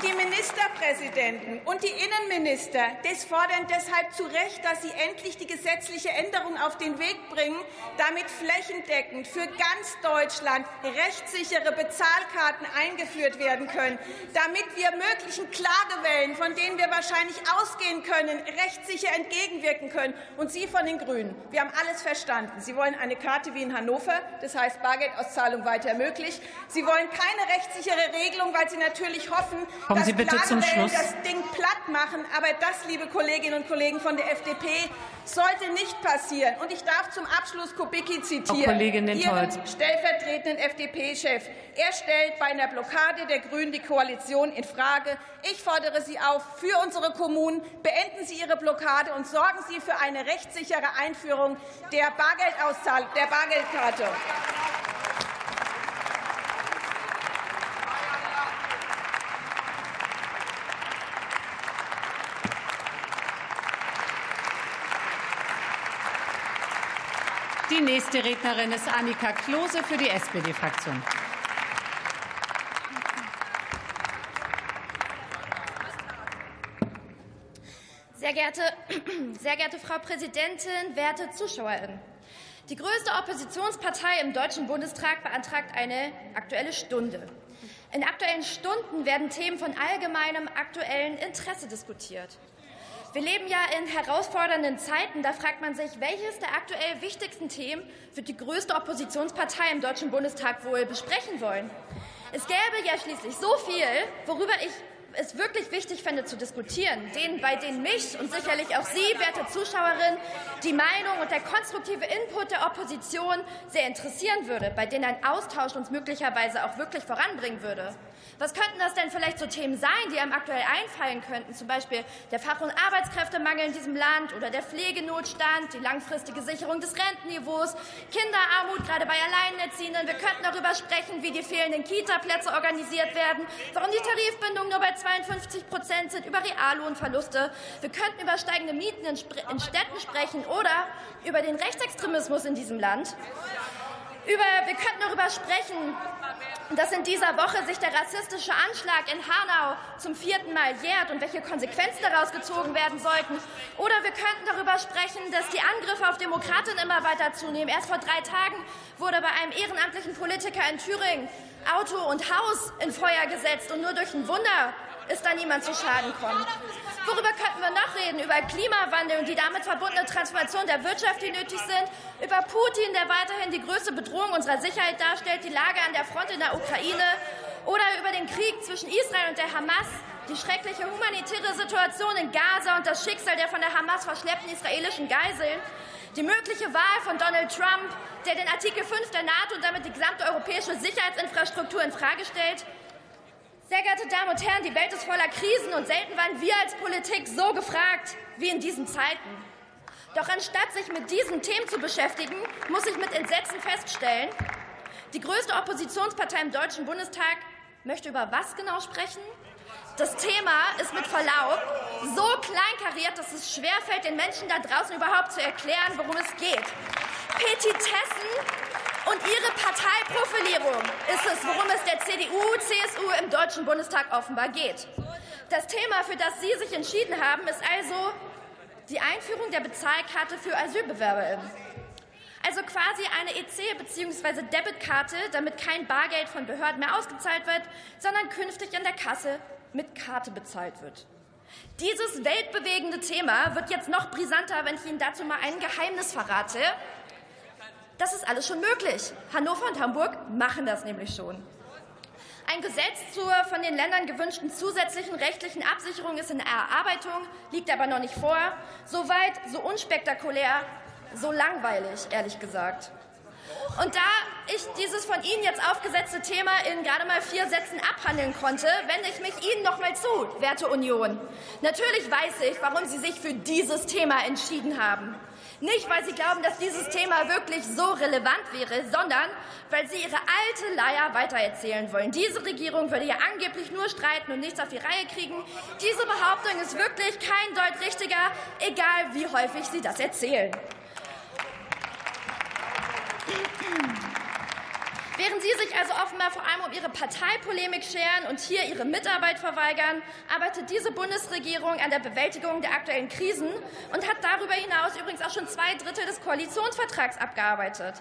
Und die Ministerpräsidenten und die Innenminister das fordern deshalb zu Recht, dass sie endlich die gesetzliche Änderung auf den Weg bringen, damit flächendeckend für ganz Deutschland rechtssichere Bezahlkarten eingeführt werden können, damit wir möglichen Klagewellen, von denen wir wahrscheinlich ausgehen können, rechtssicher entgegenwirken können. Und Sie von den Grünen, wir haben alles verstanden. Sie wollen eine Karte wie in Hannover, das heißt Bargeldauszahlung weiter möglich. Sie wollen keine rechtssichere Regelung, weil Sie natürlich hoffen, Kommen Sie bitte zum Schluss. das Ding platt machen. Aber das, liebe Kolleginnen und Kollegen von der FDP, sollte nicht passieren. Und ich darf zum Abschluss Kubicki zitieren, Frau Kollegin Ihren stellvertretenden FDP-Chef. Er stellt bei einer Blockade der Grünen die Koalition in Frage. Ich fordere Sie auf, für unsere Kommunen beenden Sie Ihre Blockade und sorgen Sie für eine rechtssichere Einführung der Bargeldauszahlung, der Bargeldkarte. Die nächste Rednerin ist Annika Klose für die SPD-Fraktion. Sehr geehrte, sehr geehrte Frau Präsidentin, werte Zuschauerinnen! Die größte Oppositionspartei im Deutschen Bundestag beantragt eine Aktuelle Stunde. In Aktuellen Stunden werden Themen von allgemeinem aktuellen Interesse diskutiert. Wir leben ja in herausfordernden Zeiten. Da fragt man sich, welches der aktuell wichtigsten Themen wird die größte Oppositionspartei im Deutschen Bundestag wohl besprechen wollen? Es gäbe ja schließlich so viel, worüber ich es wirklich wichtig fände zu diskutieren, denen, bei denen mich und sicherlich auch Sie, werte Zuschauerin, die Meinung und der konstruktive Input der Opposition sehr interessieren würde, bei denen ein Austausch uns möglicherweise auch wirklich voranbringen würde. Was könnten das denn vielleicht so Themen sein, die einem aktuell einfallen könnten? Zum Beispiel der Fach- und Arbeitskräftemangel in diesem Land oder der Pflegenotstand, die langfristige Sicherung des Rentenniveaus, Kinderarmut, gerade bei Alleinerziehenden. Wir könnten darüber sprechen, wie die fehlenden Kita-Plätze organisiert werden, warum die Tarifbindungen nur bei 52 Prozent sind, über Reallohnverluste. Wir könnten über steigende Mieten in, in Städten sprechen oder über den Rechtsextremismus in diesem Land. Über, wir könnten darüber sprechen, dass in dieser Woche sich der rassistische Anschlag in Hanau zum vierten Mal jährt und welche Konsequenzen daraus gezogen werden sollten. Oder wir könnten darüber sprechen, dass die Angriffe auf Demokratinnen immer weiter zunehmen. Erst vor drei Tagen wurde bei einem ehrenamtlichen Politiker in Thüringen Auto und Haus in Feuer gesetzt und nur durch ein Wunder ist da niemand zu Schaden kommen. Worüber könnten wir noch reden? Über Klimawandel und die damit verbundene Transformation der Wirtschaft, die nötig sind. Über Putin, der weiterhin die größte Bedrohung unserer Sicherheit darstellt, die Lage an der Front in der Ukraine. Oder über den Krieg zwischen Israel und der Hamas, die schreckliche humanitäre Situation in Gaza und das Schicksal der von der Hamas verschleppten israelischen Geiseln. Die mögliche Wahl von Donald Trump, der den Artikel 5 der NATO und damit die gesamte europäische Sicherheitsinfrastruktur in Frage stellt. Sehr geehrte Damen und Herren, die Welt ist voller Krisen und selten waren wir als Politik so gefragt wie in diesen Zeiten. Doch anstatt sich mit diesen Themen zu beschäftigen, muss ich mit Entsetzen feststellen, die größte Oppositionspartei im Deutschen Bundestag möchte über was genau sprechen? Das Thema ist mit Verlaub so kleinkariert, dass es schwerfällt, den Menschen da draußen überhaupt zu erklären, worum es geht. Petitessen und ihre Parteiprofilierung ist es, worum es der CDU, CSU im Deutschen Bundestag offenbar geht. Das Thema, für das Sie sich entschieden haben, ist also die Einführung der Bezahlkarte für AsylbewerberInnen. Also quasi eine EC- bzw. Debitkarte, damit kein Bargeld von Behörden mehr ausgezahlt wird, sondern künftig an der Kasse mit Karte bezahlt wird. Dieses weltbewegende Thema wird jetzt noch brisanter, wenn ich Ihnen dazu mal ein Geheimnis verrate. Das ist alles schon möglich. Hannover und Hamburg machen das nämlich schon. Ein Gesetz zur von den Ländern gewünschten zusätzlichen rechtlichen Absicherung ist in Erarbeitung, liegt aber noch nicht vor. Soweit, so unspektakulär, so langweilig, ehrlich gesagt. Und da ich dieses von Ihnen jetzt aufgesetzte Thema in gerade mal vier Sätzen abhandeln konnte, wende ich mich Ihnen noch mal zu, werte Union. Natürlich weiß ich, warum Sie sich für dieses Thema entschieden haben. Nicht, weil sie glauben, dass dieses Thema wirklich so relevant wäre, sondern weil sie ihre alte Leier weitererzählen wollen. Diese Regierung würde ja angeblich nur streiten und nichts auf die Reihe kriegen. Diese Behauptung ist wirklich kein Deut richtiger, egal wie häufig sie das erzählen. Während Sie sich also offenbar vor allem um Ihre Parteipolemik scheren und hier Ihre Mitarbeit verweigern, arbeitet diese Bundesregierung an der Bewältigung der aktuellen Krisen und hat darüber hinaus übrigens auch schon zwei Drittel des Koalitionsvertrags abgearbeitet.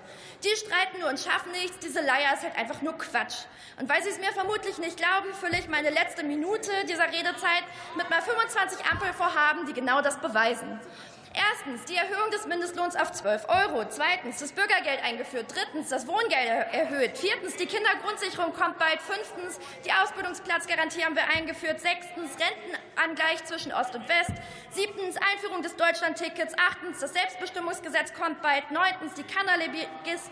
Die streiten nur und schaffen nichts. Diese Leier ist halt einfach nur Quatsch. Und weil Sie es mir vermutlich nicht glauben, fülle ich meine letzte Minute dieser Redezeit mit mal 25 Ampelvorhaben, die genau das beweisen. Erstens die Erhöhung des Mindestlohns auf 12 Euro. Zweitens das Bürgergeld eingeführt. Drittens das Wohngeld erhöht. Viertens die Kindergrundsicherung kommt bald. Fünftens die Ausbildungsplatzgarantie haben wir eingeführt. Sechstens Rentenangleich zwischen Ost und West. Siebtens Einführung des Deutschlandtickets. Achtens das Selbstbestimmungsgesetz kommt bald. Neuntens die Cannabis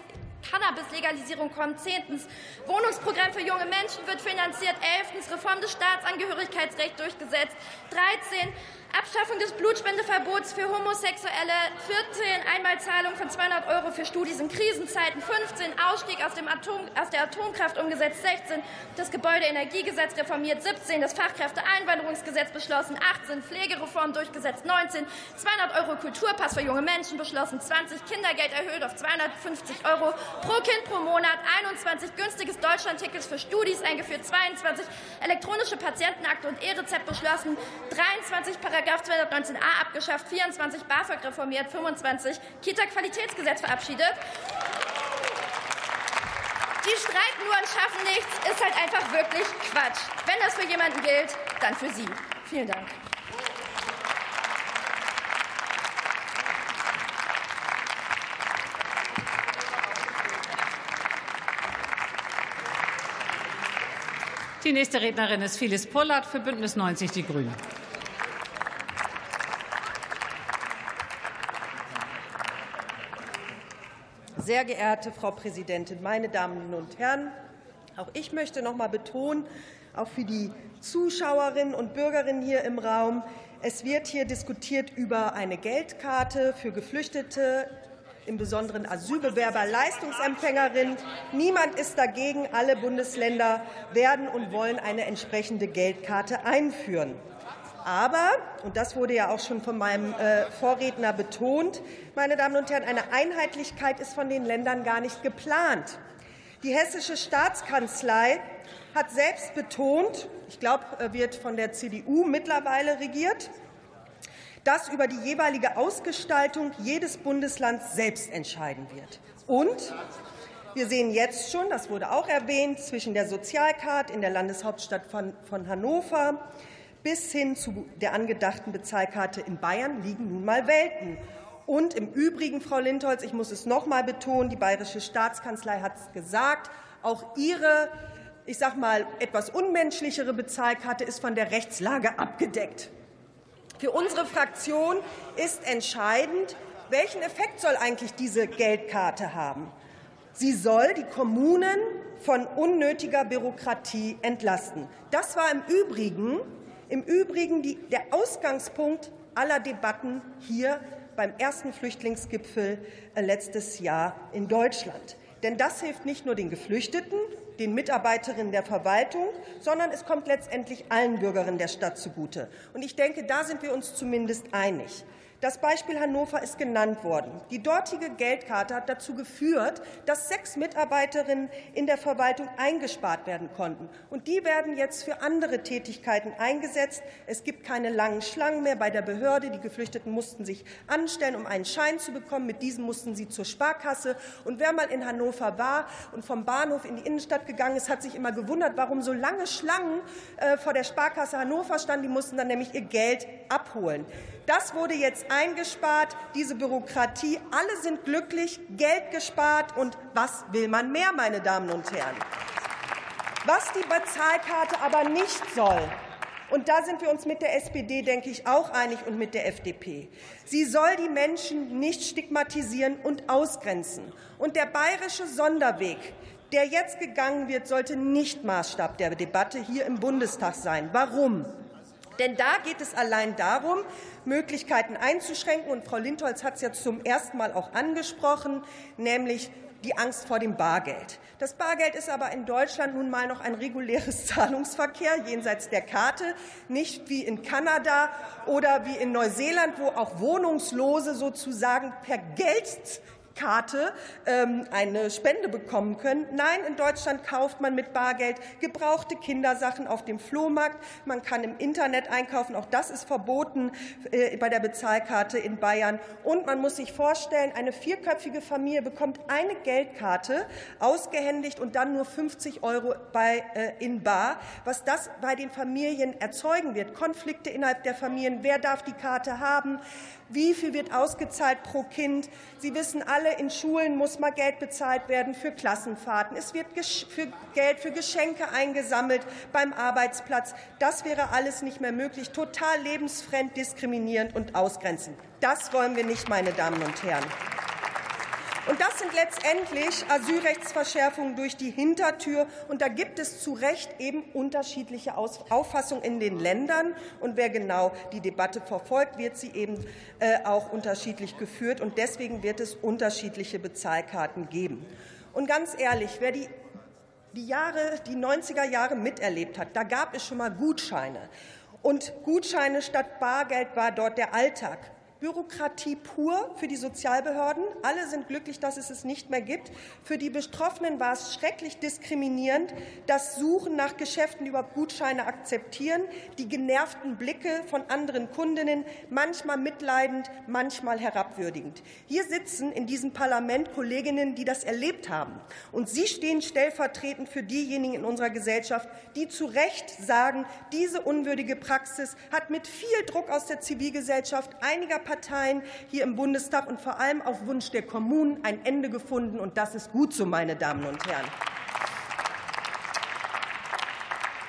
Cannabis-Legalisierung kommt. Zehntens, Wohnungsprogramm für junge Menschen wird finanziert. Elftens, Reform des Staatsangehörigkeitsrechts durchgesetzt. 13, Abschaffung des Blutspendeverbots für Homosexuelle. 14, Einmalzahlung von 200 Euro für Studis in Krisenzeiten. 15, Ausstieg aus, dem Atom, aus der Atomkraft umgesetzt. 16, das Gebäudeenergiegesetz reformiert. 17, das Fachkräfteeinwanderungsgesetz beschlossen. 18, Pflegereform durchgesetzt. 19, 200 Euro Kulturpass für junge Menschen beschlossen. 20, Kindergeld erhöht auf 250 Euro pro Kind pro Monat. 21, günstiges Deutschlandtickets für Studis eingeführt. 22, elektronische Patientenakte und E-Rezept beschlossen. 23, Paragraph 219a abgeschafft. 24, BAföG reformiert. 25, Kita-Qualitätsgesetz verabschiedet. Die streiten nur und schaffen nichts, ist halt einfach wirklich Quatsch. Wenn das für jemanden gilt, dann für Sie. Vielen Dank. Die nächste Rednerin ist Phyllis Pollert für Bündnis 90 Die Grünen. Sehr geehrte Frau Präsidentin, meine Damen und Herren! Auch ich möchte noch mal betonen, auch für die Zuschauerinnen und Bürgerinnen hier im Raum, es wird hier diskutiert über eine Geldkarte für Geflüchtete, im Besonderen Asylbewerber, Leistungsempfängerinnen. Niemand ist dagegen. Alle Bundesländer werden und wollen eine entsprechende Geldkarte einführen. Aber, und das wurde ja auch schon von meinem äh, Vorredner betont, meine Damen und Herren, eine Einheitlichkeit ist von den Ländern gar nicht geplant. Die hessische Staatskanzlei hat selbst betont, ich glaube, wird von der CDU mittlerweile regiert, dass über die jeweilige Ausgestaltung jedes Bundeslands selbst entscheiden wird. Und wir sehen jetzt schon, das wurde auch erwähnt, zwischen der Sozialcard in der Landeshauptstadt von, von Hannover bis hin zu der angedachten Bezahlkarte in Bayern liegen nun mal Welten. Und im Übrigen, Frau Lindholz, ich muss es noch mal betonen, die Bayerische Staatskanzlei hat es gesagt, auch ihre, ich sage mal, etwas unmenschlichere Bezahlkarte ist von der Rechtslage abgedeckt. Für unsere Fraktion ist entscheidend, welchen Effekt soll eigentlich diese Geldkarte haben? Sie soll die Kommunen von unnötiger Bürokratie entlasten. Das war im Übrigen im Übrigen die, der Ausgangspunkt aller Debatten hier beim ersten Flüchtlingsgipfel äh, letztes Jahr in Deutschland. Denn das hilft nicht nur den Geflüchteten, den Mitarbeiterinnen der Verwaltung, sondern es kommt letztendlich allen Bürgerinnen der Stadt zugute. Und ich denke, da sind wir uns zumindest einig. Das Beispiel Hannover ist genannt worden. Die dortige Geldkarte hat dazu geführt, dass sechs Mitarbeiterinnen in der Verwaltung eingespart werden konnten. Und die werden jetzt für andere Tätigkeiten eingesetzt. Es gibt keine langen Schlangen mehr bei der Behörde. Die Geflüchteten mussten sich anstellen, um einen Schein zu bekommen. Mit diesem mussten sie zur Sparkasse. Und wer mal in Hannover war und vom Bahnhof in die Innenstadt gegangen ist, hat sich immer gewundert, warum so lange Schlangen äh, vor der Sparkasse Hannover standen. Die mussten dann nämlich ihr Geld abholen. Das wurde jetzt eingespart, diese Bürokratie. Alle sind glücklich, Geld gespart. Und was will man mehr, meine Damen und Herren? Was die Bezahlkarte aber nicht soll, und da sind wir uns mit der SPD, denke ich, auch einig und mit der FDP. Sie soll die Menschen nicht stigmatisieren und ausgrenzen. Und der bayerische Sonderweg, der jetzt gegangen wird, sollte nicht Maßstab der Debatte hier im Bundestag sein. Warum? Denn da geht es allein darum, Möglichkeiten einzuschränken. Und Frau Lindholz hat es ja zum ersten Mal auch angesprochen, nämlich die Angst vor dem Bargeld. Das Bargeld ist aber in Deutschland nun mal noch ein reguläres Zahlungsverkehr jenseits der Karte, nicht wie in Kanada oder wie in Neuseeland, wo auch Wohnungslose sozusagen per Geld Karte ähm, eine Spende bekommen können. Nein, in Deutschland kauft man mit Bargeld gebrauchte Kindersachen auf dem Flohmarkt. Man kann im Internet einkaufen. Auch das ist verboten äh, bei der Bezahlkarte in Bayern. Und man muss sich vorstellen, eine vierköpfige Familie bekommt eine Geldkarte ausgehändigt und dann nur 50 Euro bei, äh, in Bar. Was das bei den Familien erzeugen wird, Konflikte innerhalb der Familien, wer darf die Karte haben, wie viel wird ausgezahlt pro Kind. Sie wissen alle, in Schulen muss mal Geld bezahlt werden für Klassenfahrten. Es wird für Geld für Geschenke eingesammelt beim Arbeitsplatz. Das wäre alles nicht mehr möglich. Total lebensfremd, diskriminierend und ausgrenzend. Das wollen wir nicht, meine Damen und Herren. Und das sind letztendlich Asylrechtsverschärfungen durch die Hintertür. Und da gibt es zu Recht eben unterschiedliche Auffassungen in den Ländern. Und wer genau die Debatte verfolgt, wird sie eben äh, auch unterschiedlich geführt. Und deswegen wird es unterschiedliche Bezahlkarten geben. Und ganz ehrlich, wer die, die Jahre, die 90er Jahre miterlebt hat, da gab es schon mal Gutscheine. Und Gutscheine statt Bargeld war dort der Alltag. Bürokratie pur für die Sozialbehörden. Alle sind glücklich, dass es es nicht mehr gibt. Für die Betroffenen war es schrecklich diskriminierend. Das Suchen nach Geschäften, überhaupt Gutscheine akzeptieren, die genervten Blicke von anderen Kundinnen, manchmal mitleidend, manchmal herabwürdigend. Hier sitzen in diesem Parlament Kolleginnen, die das erlebt haben. Und Sie stehen stellvertretend für diejenigen in unserer Gesellschaft, die zu Recht sagen, diese unwürdige Praxis hat mit viel Druck aus der Zivilgesellschaft einiger Parteien hier im Bundestag und vor allem auf Wunsch der Kommunen ein Ende gefunden. Und das ist gut so, meine Damen und Herren.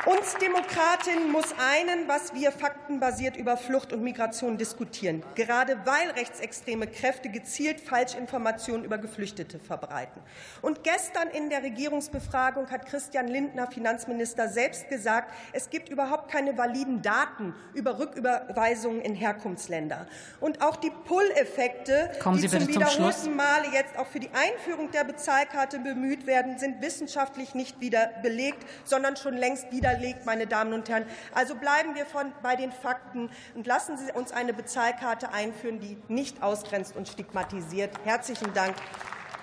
Uns Demokratinnen muss einen, was wir faktenbasiert über Flucht und Migration diskutieren, gerade weil rechtsextreme Kräfte gezielt Falschinformationen über Geflüchtete verbreiten. Und gestern in der Regierungsbefragung hat Christian Lindner, Finanzminister, selbst gesagt, es gibt überhaupt keine validen Daten über Rücküberweisungen in Herkunftsländer. Und auch die Pull-Effekte, die zum wiederholten Male jetzt auch für die Einführung der Bezahlkarte bemüht werden, sind wissenschaftlich nicht wieder belegt, sondern schon längst wieder widerlegt, meine Damen und Herren. Also bleiben wir von, bei den Fakten und lassen Sie uns eine Bezahlkarte einführen, die nicht ausgrenzt und stigmatisiert. Herzlichen Dank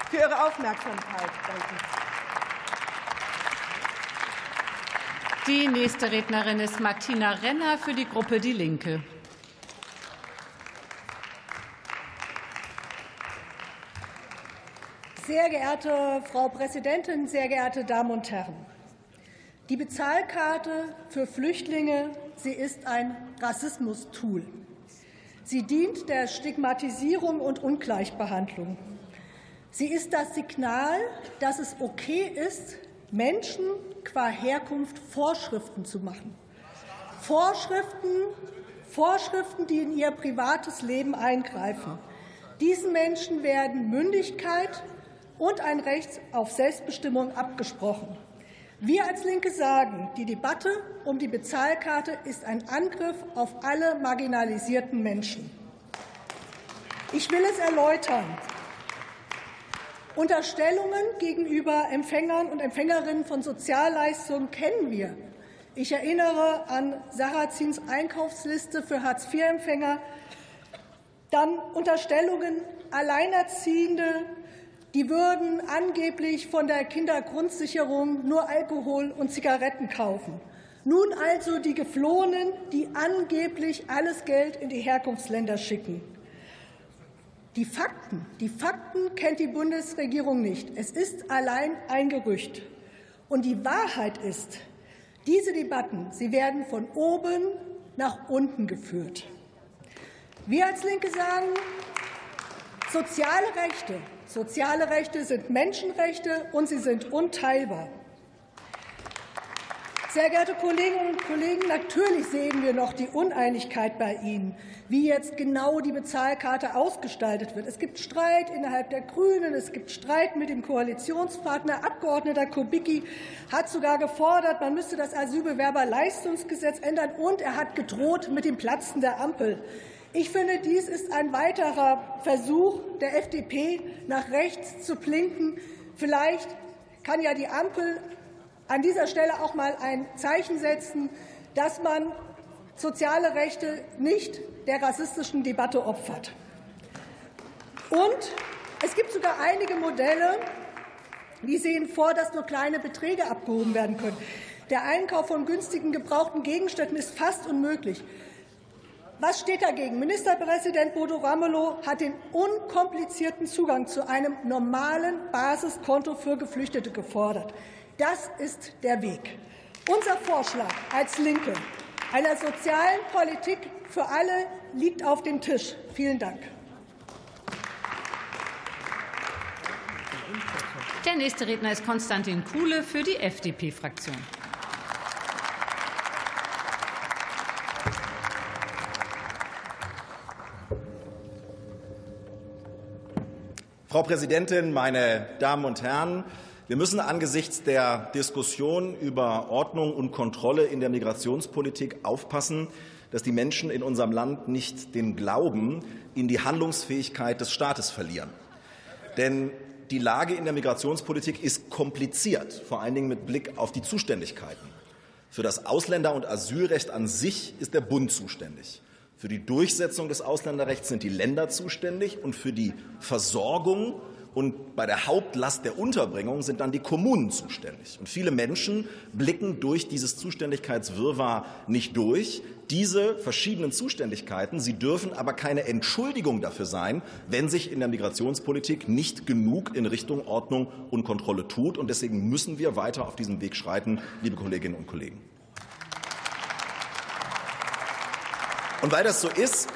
für Ihre Aufmerksamkeit. Danke. Die nächste Rednerin ist Martina Renner für die Gruppe Die Linke. Sehr geehrte Frau Präsidentin, sehr geehrte Damen und Herren! Die Bezahlkarte für Flüchtlinge, sie ist ein Rassismus-Tool. Sie dient der Stigmatisierung und Ungleichbehandlung. Sie ist das Signal, dass es okay ist, Menschen qua Herkunft Vorschriften zu machen. Vorschriften, Vorschriften, die in ihr privates Leben eingreifen. Diesen Menschen werden Mündigkeit und ein Recht auf Selbstbestimmung abgesprochen. Wir als Linke sagen, die Debatte um die Bezahlkarte ist ein Angriff auf alle marginalisierten Menschen. Ich will es erläutern. Unterstellungen gegenüber Empfängern und Empfängerinnen von Sozialleistungen kennen wir. Ich erinnere an Sarrazins Einkaufsliste für Hartz-IV-Empfänger, dann Unterstellungen, Alleinerziehende die würden angeblich von der Kindergrundsicherung nur Alkohol und Zigaretten kaufen. Nun also die Geflohenen, die angeblich alles Geld in die Herkunftsländer schicken. Die Fakten, die Fakten kennt die Bundesregierung nicht. Es ist allein ein Gerücht. Und die Wahrheit ist, diese Debatten, sie werden von oben nach unten geführt. Wir als Linke sagen, soziale Rechte, Soziale Rechte sind Menschenrechte, und sie sind unteilbar. Sehr geehrte Kolleginnen und Kollegen, natürlich sehen wir noch die Uneinigkeit bei Ihnen, wie jetzt genau die Bezahlkarte ausgestaltet wird. Es gibt Streit innerhalb der Grünen, es gibt Streit mit dem Koalitionspartner. Abgeordneter Kubicki hat sogar gefordert, man müsste das Asylbewerberleistungsgesetz ändern, und er hat gedroht mit dem Platzen der Ampel. Ich finde, dies ist ein weiterer Versuch der FDP, nach rechts zu blinken. Vielleicht kann ja die Ampel an dieser Stelle auch mal ein Zeichen setzen, dass man soziale Rechte nicht der rassistischen Debatte opfert. Und es gibt sogar einige Modelle, die sehen vor, dass nur kleine Beträge abgehoben werden können. Der Einkauf von günstigen gebrauchten Gegenständen ist fast unmöglich. Was steht dagegen? Ministerpräsident Bodo Ramelow hat den unkomplizierten Zugang zu einem normalen Basiskonto für Geflüchtete gefordert. Das ist der Weg. Unser Vorschlag als Linke einer sozialen Politik für alle liegt auf dem Tisch. Vielen Dank. Der nächste Redner ist Konstantin Kuhle für die FDP-Fraktion. Frau Präsidentin, meine Damen und Herren! Wir müssen angesichts der Diskussion über Ordnung und Kontrolle in der Migrationspolitik aufpassen, dass die Menschen in unserem Land nicht den Glauben in die Handlungsfähigkeit des Staates verlieren. Denn die Lage in der Migrationspolitik ist kompliziert, vor allen Dingen mit Blick auf die Zuständigkeiten. Für das Ausländer- und Asylrecht an sich ist der Bund zuständig. Für die Durchsetzung des Ausländerrechts sind die Länder zuständig und für die Versorgung und bei der Hauptlast der Unterbringung sind dann die Kommunen zuständig. Und viele Menschen blicken durch dieses Zuständigkeitswirrwarr nicht durch. Diese verschiedenen Zuständigkeiten, sie dürfen aber keine Entschuldigung dafür sein, wenn sich in der Migrationspolitik nicht genug in Richtung Ordnung und Kontrolle tut. Und deswegen müssen wir weiter auf diesem Weg schreiten, liebe Kolleginnen und Kollegen. Und weil das so ist,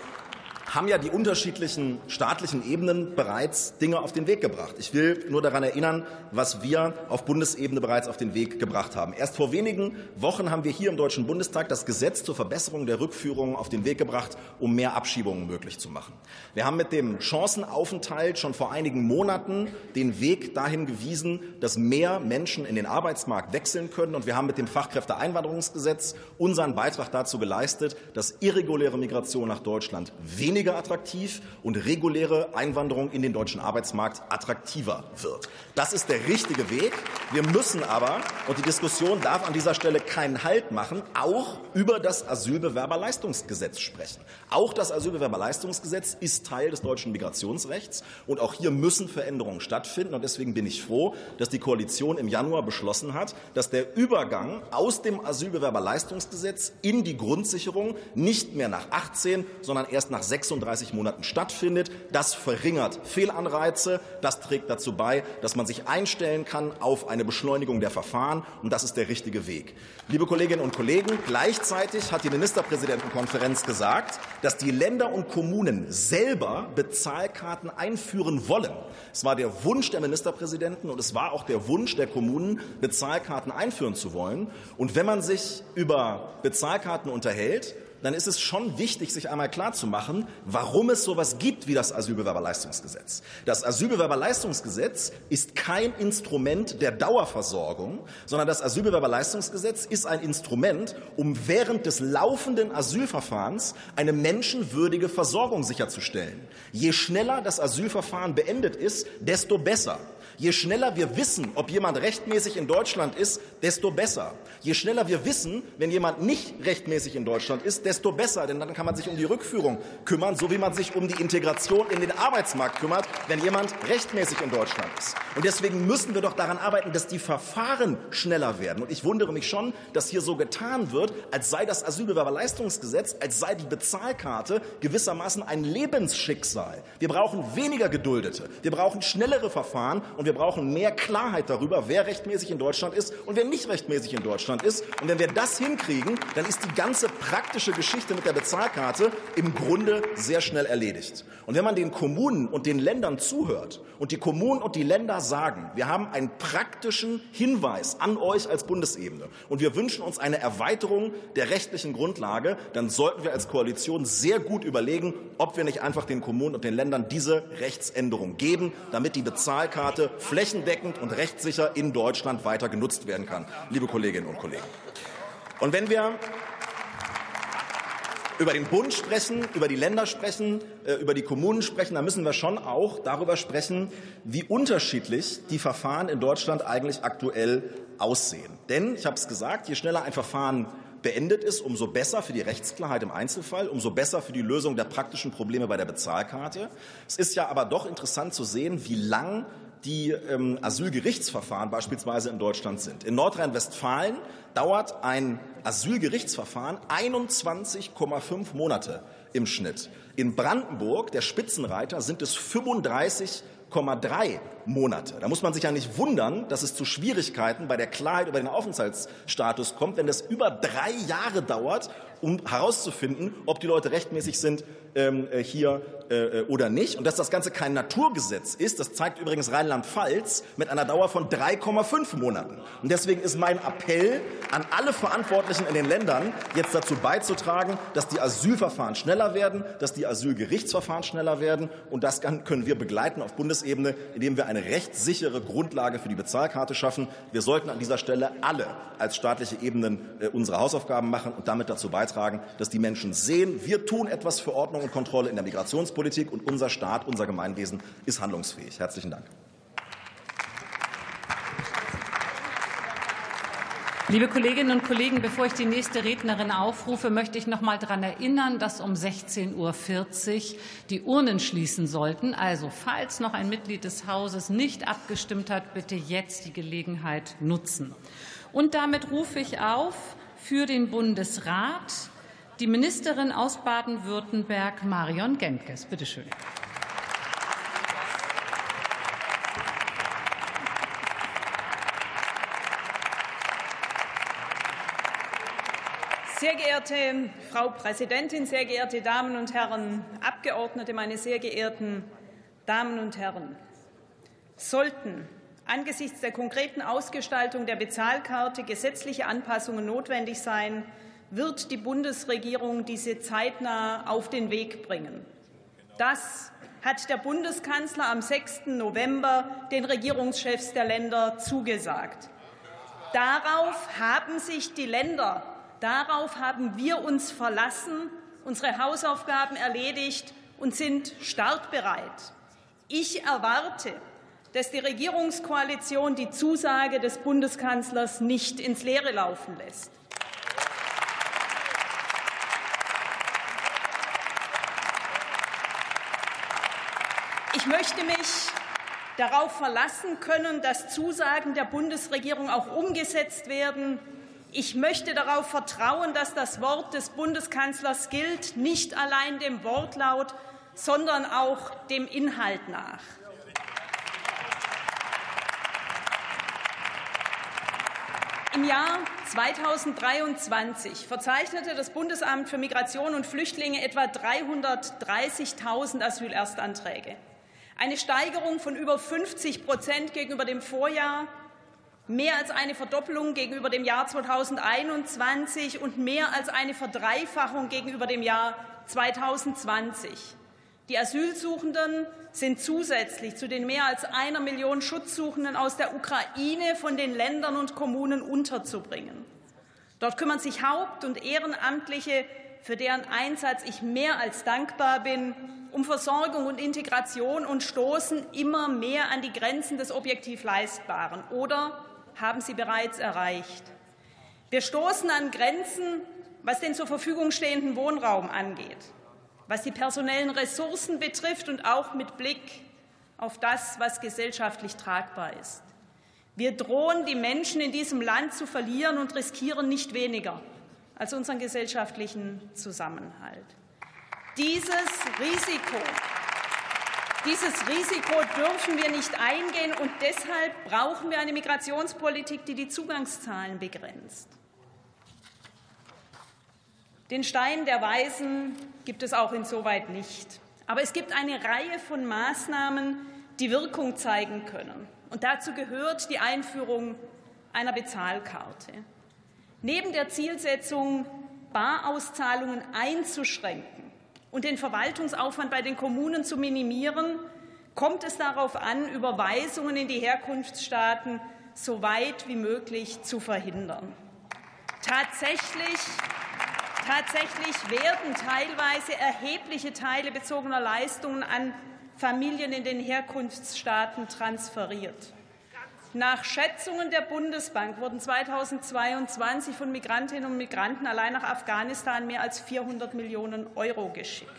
haben ja die unterschiedlichen staatlichen Ebenen bereits Dinge auf den Weg gebracht. Ich will nur daran erinnern, was wir auf Bundesebene bereits auf den Weg gebracht haben. Erst vor wenigen Wochen haben wir hier im Deutschen Bundestag das Gesetz zur Verbesserung der Rückführung auf den Weg gebracht, um mehr Abschiebungen möglich zu machen. Wir haben mit dem Chancenaufenthalt schon vor einigen Monaten den Weg dahin gewiesen, dass mehr Menschen in den Arbeitsmarkt wechseln können. Und wir haben mit dem Fachkräfteeinwanderungsgesetz unseren Beitrag dazu geleistet, dass irreguläre Migration nach Deutschland weniger weniger attraktiv und reguläre Einwanderung in den deutschen Arbeitsmarkt attraktiver wird. Das ist der richtige Weg. Wir müssen aber, und die Diskussion darf an dieser Stelle keinen Halt machen, auch über das Asylbewerberleistungsgesetz sprechen. Auch das Asylbewerberleistungsgesetz ist Teil des deutschen Migrationsrechts und auch hier müssen Veränderungen stattfinden. Und deswegen bin ich froh, dass die Koalition im Januar beschlossen hat, dass der Übergang aus dem Asylbewerberleistungsgesetz in die Grundsicherung nicht mehr nach 18, sondern erst nach 6 36 Monaten stattfindet. Das verringert Fehlanreize. Das trägt dazu bei, dass man sich einstellen kann auf eine Beschleunigung der Verfahren. Und das ist der richtige Weg. Liebe Kolleginnen und Kollegen, gleichzeitig hat die Ministerpräsidentenkonferenz gesagt, dass die Länder und Kommunen selber Bezahlkarten einführen wollen. Es war der Wunsch der Ministerpräsidenten und es war auch der Wunsch der Kommunen, Bezahlkarten einführen zu wollen. Und wenn man sich über Bezahlkarten unterhält, dann ist es schon wichtig, sich einmal klarzumachen, warum es so etwas gibt wie das Asylbewerberleistungsgesetz. Das Asylbewerberleistungsgesetz ist kein Instrument der Dauerversorgung, sondern das Asylbewerberleistungsgesetz ist ein Instrument, um während des laufenden Asylverfahrens eine menschenwürdige Versorgung sicherzustellen. Je schneller das Asylverfahren beendet ist, desto besser. Je schneller wir wissen, ob jemand rechtmäßig in Deutschland ist, desto besser. Je schneller wir wissen, wenn jemand nicht rechtmäßig in Deutschland ist, desto besser, denn dann kann man sich um die Rückführung kümmern, so wie man sich um die Integration in den Arbeitsmarkt kümmert, wenn jemand rechtmäßig in Deutschland ist. Und deswegen müssen wir doch daran arbeiten, dass die Verfahren schneller werden. Und ich wundere mich schon, dass hier so getan wird, als sei das Asylbewerberleistungsgesetz, als sei die Bezahlkarte gewissermaßen ein Lebensschicksal. Wir brauchen weniger Geduldete, wir brauchen schnellere Verfahren und wir brauchen mehr Klarheit darüber, wer rechtmäßig in Deutschland ist und wer nicht rechtmäßig in Deutschland ist. Und wenn wir das hinkriegen, dann ist die ganze praktische Geschichte mit der Bezahlkarte im Grunde sehr schnell erledigt. Und wenn man den Kommunen und den Ländern zuhört und die Kommunen und die Länder sagen, wir haben einen praktischen Hinweis an euch als Bundesebene und wir wünschen uns eine Erweiterung der rechtlichen Grundlage, dann sollten wir als Koalition sehr gut überlegen, ob wir nicht einfach den Kommunen und den Ländern diese Rechtsänderung geben, damit die Bezahlkarte flächendeckend und rechtssicher in Deutschland weiter genutzt werden kann, liebe Kolleginnen und Kollegen. Und wenn wir über den Bund sprechen, über die Länder sprechen, äh, über die Kommunen sprechen, dann müssen wir schon auch darüber sprechen, wie unterschiedlich die Verfahren in Deutschland eigentlich aktuell aussehen. Denn, ich habe es gesagt, je schneller ein Verfahren beendet ist, umso besser für die Rechtsklarheit im Einzelfall, umso besser für die Lösung der praktischen Probleme bei der Bezahlkarte. Es ist ja aber doch interessant zu sehen, wie lang die ähm, Asylgerichtsverfahren beispielsweise in Deutschland sind. In Nordrhein-Westfalen dauert ein Asylgerichtsverfahren 21,5 Monate im Schnitt. In Brandenburg, der Spitzenreiter, sind es 35,3 Monate. Da muss man sich ja nicht wundern, dass es zu Schwierigkeiten bei der Klarheit über den Aufenthaltsstatus kommt, wenn es über drei Jahre dauert, um herauszufinden, ob die Leute rechtmäßig sind hier äh, oder nicht. Und dass das Ganze kein Naturgesetz ist, das zeigt übrigens Rheinland-Pfalz mit einer Dauer von 3,5 Monaten. Und deswegen ist mein Appell an alle Verantwortlichen in den Ländern, jetzt dazu beizutragen, dass die Asylverfahren schneller werden, dass die Asylgerichtsverfahren schneller werden. Und das können wir begleiten auf Bundesebene, indem wir eine rechtssichere Grundlage für die Bezahlkarte schaffen. Wir sollten an dieser Stelle alle als staatliche Ebenen äh, unsere Hausaufgaben machen und damit dazu beitragen, dass die Menschen sehen, wir tun etwas für Ordnung und Kontrolle in der Migrationspolitik und unser Staat, unser Gemeinwesen ist handlungsfähig. Herzlichen Dank. Liebe Kolleginnen und Kollegen, bevor ich die nächste Rednerin aufrufe, möchte ich noch mal daran erinnern, dass um 16.40 Uhr die Urnen schließen sollten. Also, falls noch ein Mitglied des Hauses nicht abgestimmt hat, bitte jetzt die Gelegenheit nutzen. Und damit rufe ich auf für den Bundesrat die Ministerin aus Baden-Württemberg, Marion Gemkes. Bitte schön. Sehr geehrte Frau Präsidentin, sehr geehrte Damen und Herren Abgeordnete, meine sehr geehrten Damen und Herren! Sollten angesichts der konkreten Ausgestaltung der Bezahlkarte gesetzliche Anpassungen notwendig sein, wird die Bundesregierung diese zeitnah auf den Weg bringen. Das hat der Bundeskanzler am 6. November den Regierungschefs der Länder zugesagt. Darauf haben sich die Länder, darauf haben wir uns verlassen, unsere Hausaufgaben erledigt und sind startbereit. Ich erwarte, dass die Regierungskoalition die Zusage des Bundeskanzlers nicht ins Leere laufen lässt. Ich möchte mich darauf verlassen können, dass Zusagen der Bundesregierung auch umgesetzt werden. Ich möchte darauf vertrauen, dass das Wort des Bundeskanzlers gilt, nicht allein dem Wortlaut, sondern auch dem Inhalt nach. Im Jahr 2023 verzeichnete das Bundesamt für Migration und Flüchtlinge etwa 330.000 Asylerstanträge. Eine Steigerung von über 50 Prozent gegenüber dem Vorjahr, mehr als eine Verdoppelung gegenüber dem Jahr 2021 und mehr als eine Verdreifachung gegenüber dem Jahr 2020. Die Asylsuchenden sind zusätzlich zu den mehr als einer Million Schutzsuchenden aus der Ukraine von den Ländern und Kommunen unterzubringen. Dort kümmern sich Haupt- und Ehrenamtliche, für deren Einsatz ich mehr als dankbar bin, um Versorgung und Integration und stoßen immer mehr an die Grenzen des objektiv Leistbaren oder haben sie bereits erreicht. Wir stoßen an Grenzen, was den zur Verfügung stehenden Wohnraum angeht was die personellen Ressourcen betrifft und auch mit Blick auf das, was gesellschaftlich tragbar ist. Wir drohen, die Menschen in diesem Land zu verlieren und riskieren nicht weniger als unseren gesellschaftlichen Zusammenhalt. Dieses Risiko, dieses Risiko dürfen wir nicht eingehen, und deshalb brauchen wir eine Migrationspolitik, die die Zugangszahlen begrenzt. Den Stein der Weisen gibt es auch insoweit nicht. Aber es gibt eine Reihe von Maßnahmen, die Wirkung zeigen können. Und dazu gehört die Einführung einer Bezahlkarte. Neben der Zielsetzung, Barauszahlungen einzuschränken und den Verwaltungsaufwand bei den Kommunen zu minimieren, kommt es darauf an, Überweisungen in die Herkunftsstaaten so weit wie möglich zu verhindern. Tatsächlich Tatsächlich werden teilweise erhebliche Teile bezogener Leistungen an Familien in den Herkunftsstaaten transferiert. Nach Schätzungen der Bundesbank wurden 2022 von Migrantinnen und Migranten allein nach Afghanistan mehr als 400 Millionen Euro geschickt.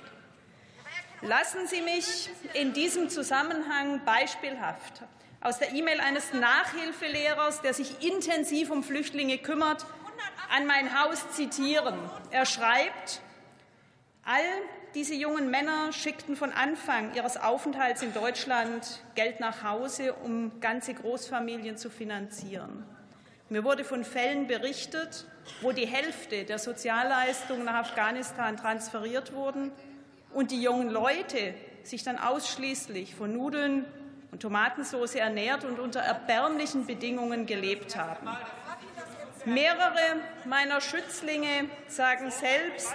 Lassen Sie mich in diesem Zusammenhang beispielhaft aus der E-Mail eines Nachhilfelehrers, der sich intensiv um Flüchtlinge kümmert, an mein Haus zitieren. Er schreibt, all diese jungen Männer schickten von Anfang ihres Aufenthalts in Deutschland Geld nach Hause, um ganze Großfamilien zu finanzieren. Mir wurde von Fällen berichtet, wo die Hälfte der Sozialleistungen nach Afghanistan transferiert wurden und die jungen Leute sich dann ausschließlich von Nudeln und Tomatensauce ernährt und unter erbärmlichen Bedingungen gelebt haben. Mehrere meiner Schützlinge sagen selbst,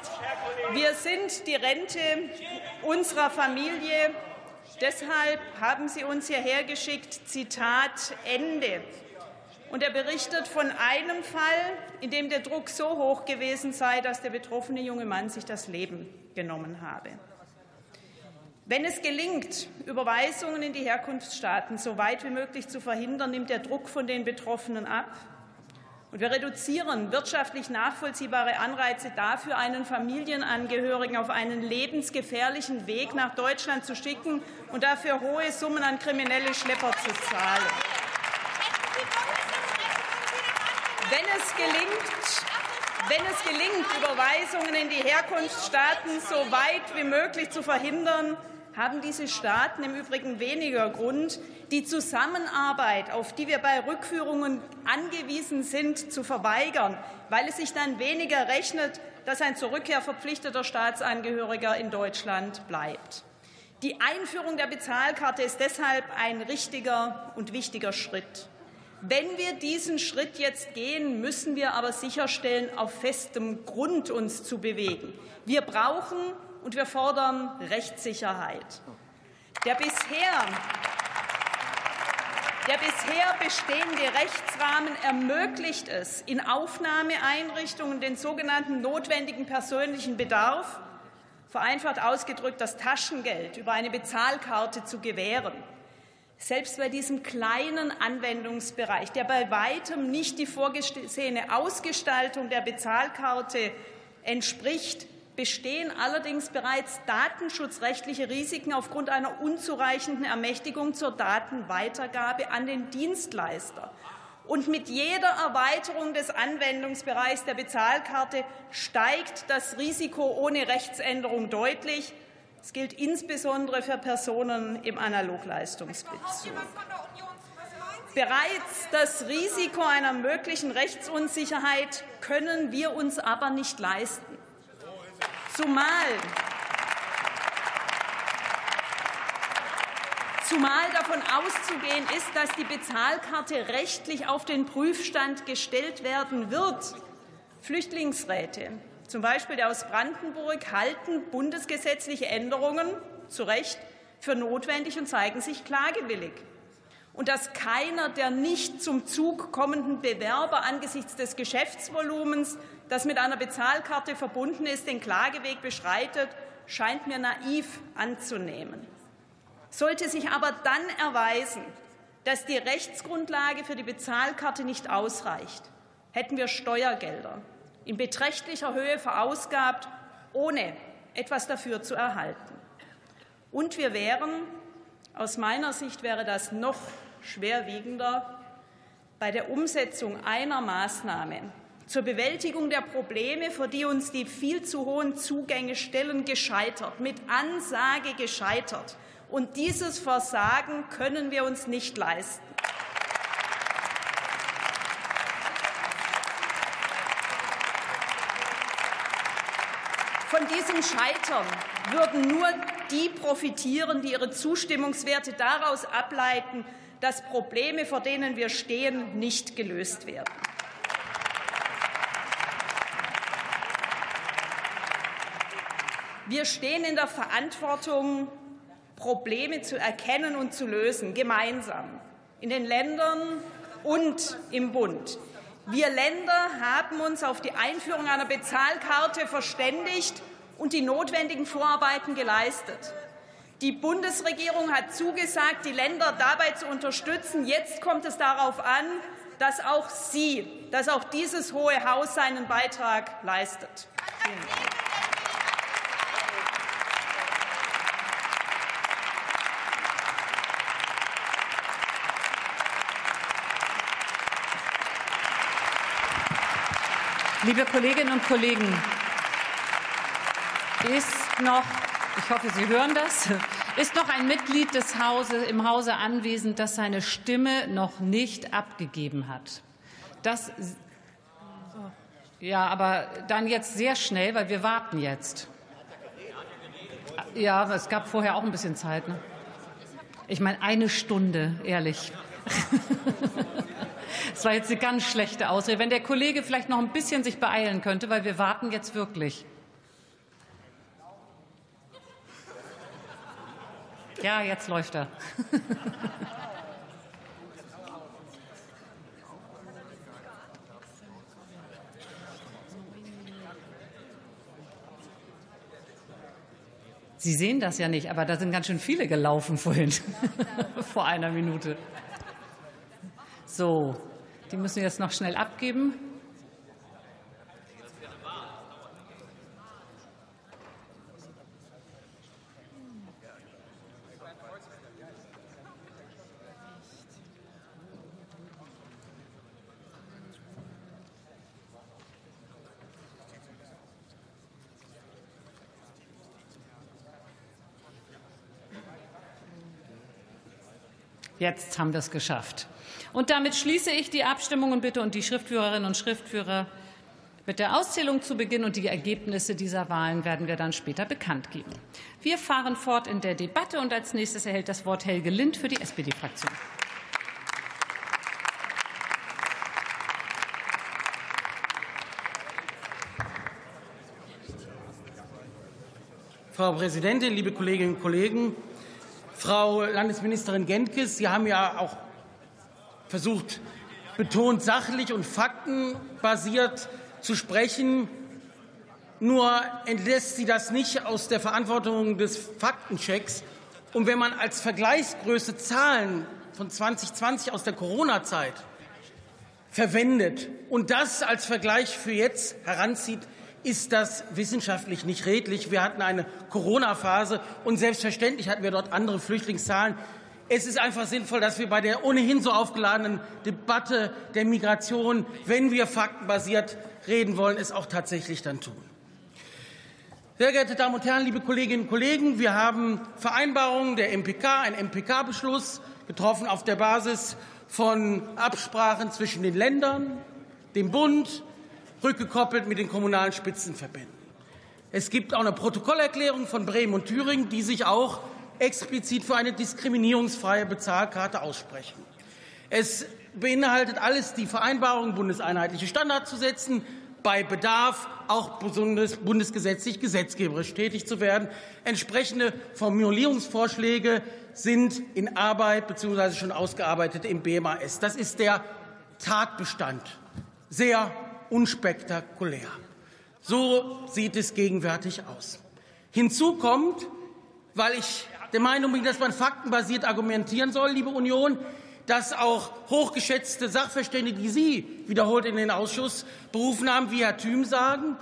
wir sind die Rente unserer Familie. Deshalb haben sie uns hierher geschickt. Zitat Ende. Und er berichtet von einem Fall, in dem der Druck so hoch gewesen sei, dass der betroffene junge Mann sich das Leben genommen habe. Wenn es gelingt, Überweisungen in die Herkunftsstaaten so weit wie möglich zu verhindern, nimmt der Druck von den Betroffenen ab. Und wir reduzieren wirtschaftlich nachvollziehbare Anreize dafür, einen Familienangehörigen auf einen lebensgefährlichen Weg nach Deutschland zu schicken und dafür hohe Summen an kriminelle Schlepper zu zahlen. Wenn es gelingt, wenn es gelingt, Überweisungen in die Herkunftsstaaten so weit wie möglich zu verhindern, haben diese Staaten im Übrigen weniger Grund, die Zusammenarbeit, auf die wir bei Rückführungen angewiesen sind, zu verweigern, weil es sich dann weniger rechnet, dass ein zur Rückkehr verpflichteter Staatsangehöriger in Deutschland bleibt. Die Einführung der Bezahlkarte ist deshalb ein richtiger und wichtiger Schritt. Wenn wir diesen Schritt jetzt gehen, müssen wir aber sicherstellen, auf festem Grund uns zu bewegen. Wir brauchen und wir fordern Rechtssicherheit. Der bisher der bisher bestehende Rechtsrahmen ermöglicht es, in Aufnahmeeinrichtungen den sogenannten notwendigen persönlichen Bedarf, vereinfacht ausgedrückt das Taschengeld, über eine Bezahlkarte zu gewähren. Selbst bei diesem kleinen Anwendungsbereich, der bei weitem nicht die vorgesehene Ausgestaltung der Bezahlkarte entspricht, bestehen allerdings bereits datenschutzrechtliche Risiken aufgrund einer unzureichenden Ermächtigung zur Datenweitergabe an den Dienstleister. Und mit jeder Erweiterung des Anwendungsbereichs der Bezahlkarte steigt das Risiko ohne Rechtsänderung deutlich. Das gilt insbesondere für Personen im Analogleistungsbezug. Bereits das Risiko einer möglichen Rechtsunsicherheit können wir uns aber nicht leisten. Zumal, zumal davon auszugehen ist, dass die Bezahlkarte rechtlich auf den Prüfstand gestellt werden wird. Flüchtlingsräte, zum Beispiel der aus Brandenburg, halten bundesgesetzliche Änderungen zu Recht für notwendig und zeigen sich klagewillig. Und dass keiner der nicht zum Zug kommenden Bewerber angesichts des Geschäftsvolumens das mit einer Bezahlkarte verbunden ist, den Klageweg beschreitet, scheint mir naiv anzunehmen. Sollte sich aber dann erweisen, dass die Rechtsgrundlage für die Bezahlkarte nicht ausreicht, hätten wir Steuergelder in beträchtlicher Höhe verausgabt, ohne etwas dafür zu erhalten. Und wir wären, aus meiner Sicht wäre das noch schwerwiegender, bei der Umsetzung einer Maßnahme zur Bewältigung der Probleme, vor die uns die viel zu hohen Zugänge stellen, gescheitert, mit Ansage gescheitert. Und dieses Versagen können wir uns nicht leisten. Von diesem Scheitern würden nur die profitieren, die ihre Zustimmungswerte daraus ableiten, dass Probleme, vor denen wir stehen, nicht gelöst werden. Wir stehen in der Verantwortung, Probleme zu erkennen und zu lösen, gemeinsam, in den Ländern und im Bund. Wir Länder haben uns auf die Einführung einer Bezahlkarte verständigt und die notwendigen Vorarbeiten geleistet. Die Bundesregierung hat zugesagt, die Länder dabei zu unterstützen. Jetzt kommt es darauf an, dass auch Sie, dass auch dieses Hohe Haus seinen Beitrag leistet. Vielen Dank. Liebe Kolleginnen und Kollegen, ist noch, ich hoffe, Sie hören das, ist noch ein Mitglied des Hauses im Hause anwesend, das seine Stimme noch nicht abgegeben hat. Das, ja, aber dann jetzt sehr schnell, weil wir warten jetzt. Ja, es gab vorher auch ein bisschen Zeit. Ne? Ich meine, eine Stunde, ehrlich. Das war jetzt eine ganz schlechte Ausrede. Wenn der Kollege vielleicht noch ein bisschen sich beeilen könnte, weil wir warten jetzt wirklich. Ja, jetzt läuft er. Sie sehen das ja nicht, aber da sind ganz schön viele gelaufen vorhin, vor einer Minute. So, die müssen wir jetzt noch schnell abgeben. Jetzt haben wir es geschafft. Und damit schließe ich die Abstimmung und bitte und die Schriftführerinnen und Schriftführer Mit der Auszählung zu Beginn und die Ergebnisse dieser Wahlen werden wir dann später bekannt geben. Wir fahren fort in der Debatte und als nächstes erhält das Wort Helge Lind für die SPD-Fraktion. Frau Präsidentin, liebe Kolleginnen und Kollegen! Frau Landesministerin Gentges, Sie haben ja auch versucht, betont sachlich und faktenbasiert zu sprechen. Nur entlässt sie das nicht aus der Verantwortung des Faktenchecks. Und wenn man als Vergleichsgröße Zahlen von 2020 aus der Corona-Zeit verwendet und das als Vergleich für jetzt heranzieht, ist das wissenschaftlich nicht redlich. Wir hatten eine Corona-Phase und selbstverständlich hatten wir dort andere Flüchtlingszahlen. Es ist einfach sinnvoll, dass wir bei der ohnehin so aufgeladenen Debatte der Migration, wenn wir faktenbasiert reden wollen, es auch tatsächlich dann tun. Sehr geehrte Damen und Herren, liebe Kolleginnen und Kollegen, wir haben Vereinbarungen der MPK, ein MPK-Beschluss getroffen auf der Basis von Absprachen zwischen den Ländern, dem Bund, rückgekoppelt mit den kommunalen Spitzenverbänden. Es gibt auch eine Protokollerklärung von Bremen und Thüringen, die sich auch explizit für eine diskriminierungsfreie Bezahlkarte aussprechen. Es beinhaltet alles die Vereinbarung, bundeseinheitliche Standards zu setzen, bei Bedarf auch bundesgesetzlich gesetzgeberisch tätig zu werden. Entsprechende Formulierungsvorschläge sind in Arbeit bzw. schon ausgearbeitet im BMAS. Das ist der Tatbestand. Sehr unspektakulär. So sieht es gegenwärtig aus. Hinzu kommt, weil ich der Meinung bin, dass man faktenbasiert argumentieren soll, liebe Union, dass auch hochgeschätzte Sachverständige, die Sie wiederholt in den Ausschuss berufen haben, wie Herr Thüm sagen,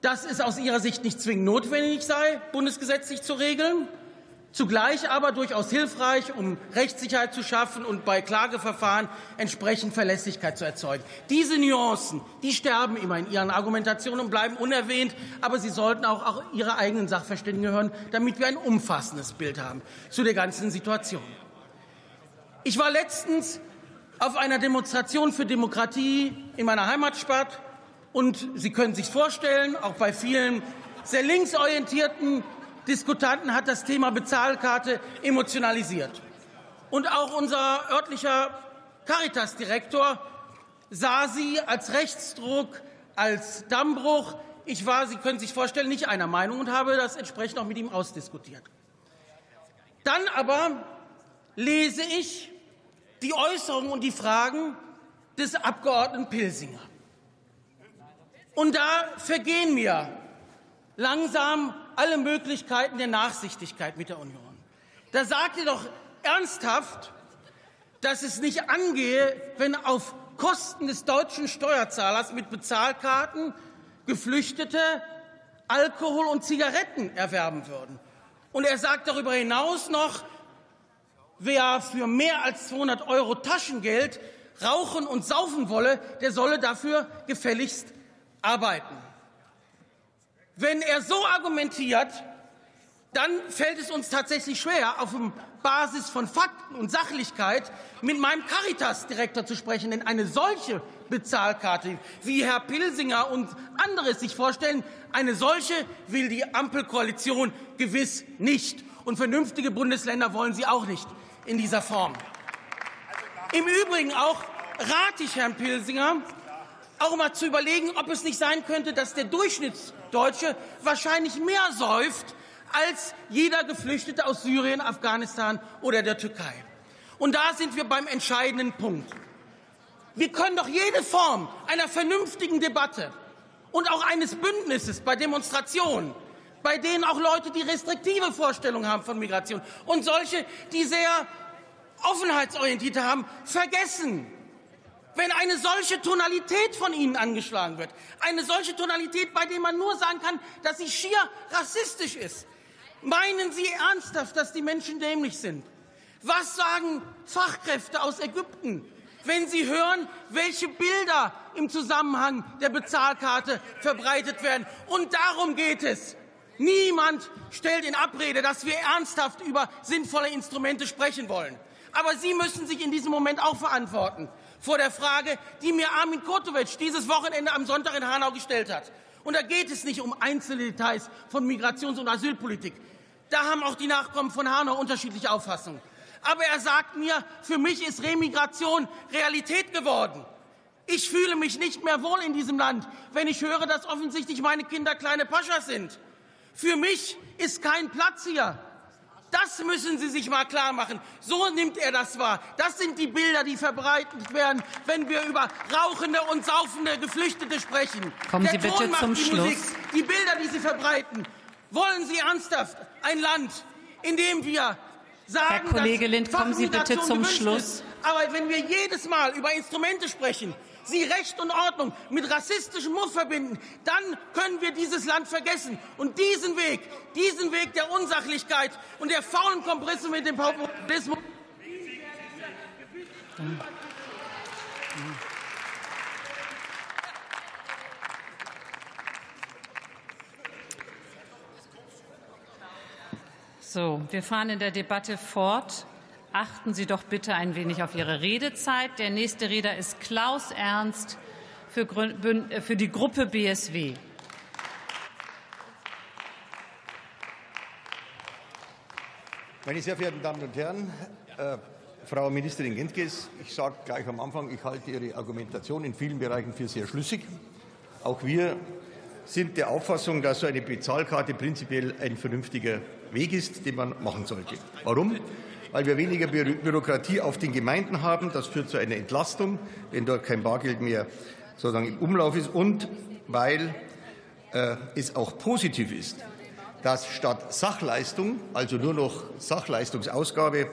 dass es aus Ihrer Sicht nicht zwingend notwendig sei, bundesgesetzlich zu regeln zugleich aber durchaus hilfreich, um Rechtssicherheit zu schaffen und bei Klageverfahren entsprechend Verlässlichkeit zu erzeugen. Diese Nuancen, die sterben immer in Ihren Argumentationen und bleiben unerwähnt, aber Sie sollten auch, auch Ihre eigenen Sachverständigen hören, damit wir ein umfassendes Bild haben zu der ganzen Situation. Ich war letztens auf einer Demonstration für Demokratie in meiner Heimatstadt und Sie können sich vorstellen, auch bei vielen sehr linksorientierten Diskutanten hat das Thema Bezahlkarte emotionalisiert. Und auch unser örtlicher Caritas-Direktor sah sie als Rechtsdruck, als Dammbruch. Ich war, Sie können sich vorstellen, nicht einer Meinung und habe das entsprechend auch mit ihm ausdiskutiert. Dann aber lese ich die Äußerungen und die Fragen des Abgeordneten Pilsinger. Und da vergehen mir langsam alle Möglichkeiten der Nachsichtigkeit mit der Union. Da sagt ihr doch ernsthaft, dass es nicht angehe, wenn auf Kosten des deutschen Steuerzahlers mit Bezahlkarten Geflüchtete Alkohol und Zigaretten erwerben würden. Und er sagt darüber hinaus noch, wer für mehr als 200 Euro Taschengeld rauchen und saufen wolle, der solle dafür gefälligst arbeiten. Wenn er so argumentiert, dann fällt es uns tatsächlich schwer, auf Basis von Fakten und Sachlichkeit mit meinem Caritas-Direktor zu sprechen. Denn eine solche Bezahlkarte, wie Herr Pilsinger und andere sich vorstellen, eine solche will die Ampelkoalition gewiss nicht. Und vernünftige Bundesländer wollen sie auch nicht in dieser Form. Im Übrigen auch rate ich Herrn Pilsinger, auch mal zu überlegen, ob es nicht sein könnte, dass der Durchschnittsdeutsche wahrscheinlich mehr säuft als jeder Geflüchtete aus Syrien, Afghanistan oder der Türkei. Und da sind wir beim entscheidenden Punkt. Wir können doch jede Form einer vernünftigen Debatte und auch eines Bündnisses bei Demonstrationen, bei denen auch Leute, die restriktive Vorstellungen haben von Migration und solche, die sehr offenheitsorientierte haben, vergessen wenn eine solche Tonalität von Ihnen angeschlagen wird. Eine solche Tonalität, bei der man nur sagen kann, dass sie schier rassistisch ist. Meinen Sie ernsthaft, dass die Menschen dämlich sind? Was sagen Fachkräfte aus Ägypten, wenn sie hören, welche Bilder im Zusammenhang der Bezahlkarte verbreitet werden? Und darum geht es. Niemand stellt in Abrede, dass wir ernsthaft über sinnvolle Instrumente sprechen wollen. Aber Sie müssen sich in diesem Moment auch verantworten. Vor der Frage, die mir Armin Kotovic dieses Wochenende am Sonntag in Hanau gestellt hat. Und da geht es nicht um einzelne Details von Migrations- und Asylpolitik. Da haben auch die Nachkommen von Hanau unterschiedliche Auffassungen. Aber er sagt mir, für mich ist Remigration Realität geworden. Ich fühle mich nicht mehr wohl in diesem Land, wenn ich höre, dass offensichtlich meine Kinder kleine Paschas sind. Für mich ist kein Platz hier. Das müssen Sie sich mal klar machen. So nimmt er das wahr. Das sind die Bilder, die verbreitet werden, wenn wir über rauchende und saufende Geflüchtete sprechen. Kommen Der Sie bitte Ton macht zum die Schluss. Musik. Die Bilder, die Sie verbreiten. Wollen Sie ernsthaft ein Land, in dem wir sagen, Herr Kollege dass Lind, kommen Sie bitte zum Schluss. Ist. Aber wenn wir jedes Mal über Instrumente sprechen, Sie Recht und Ordnung mit rassistischem Muff verbinden, dann können wir dieses Land vergessen. Und diesen Weg, diesen Weg der Unsachlichkeit und der faulen Komprisse mit dem Populismus. So, wir fahren in der Debatte fort. Achten Sie doch bitte ein wenig auf Ihre Redezeit. Der nächste Redner ist Klaus Ernst für, äh, die Gruppe BSW. Meine sehr verehrten Damen und Herren, äh, Frau Ministerin Gentges, ich sage gleich am Anfang, ich halte Ihre Argumentation in vielen Bereichen für sehr schlüssig. Auch wir sind der Auffassung, dass so eine Bezahlkarte prinzipiell ein vernünftiger Weg ist, den man machen sollte. Warum? Weil wir weniger Bü Bürokratie auf den Gemeinden haben. Das führt zu einer Entlastung, wenn dort kein Bargeld mehr sozusagen im Umlauf ist. Und weil äh, es auch positiv ist, dass statt Sachleistung, also nur noch Sachleistungsausgabe,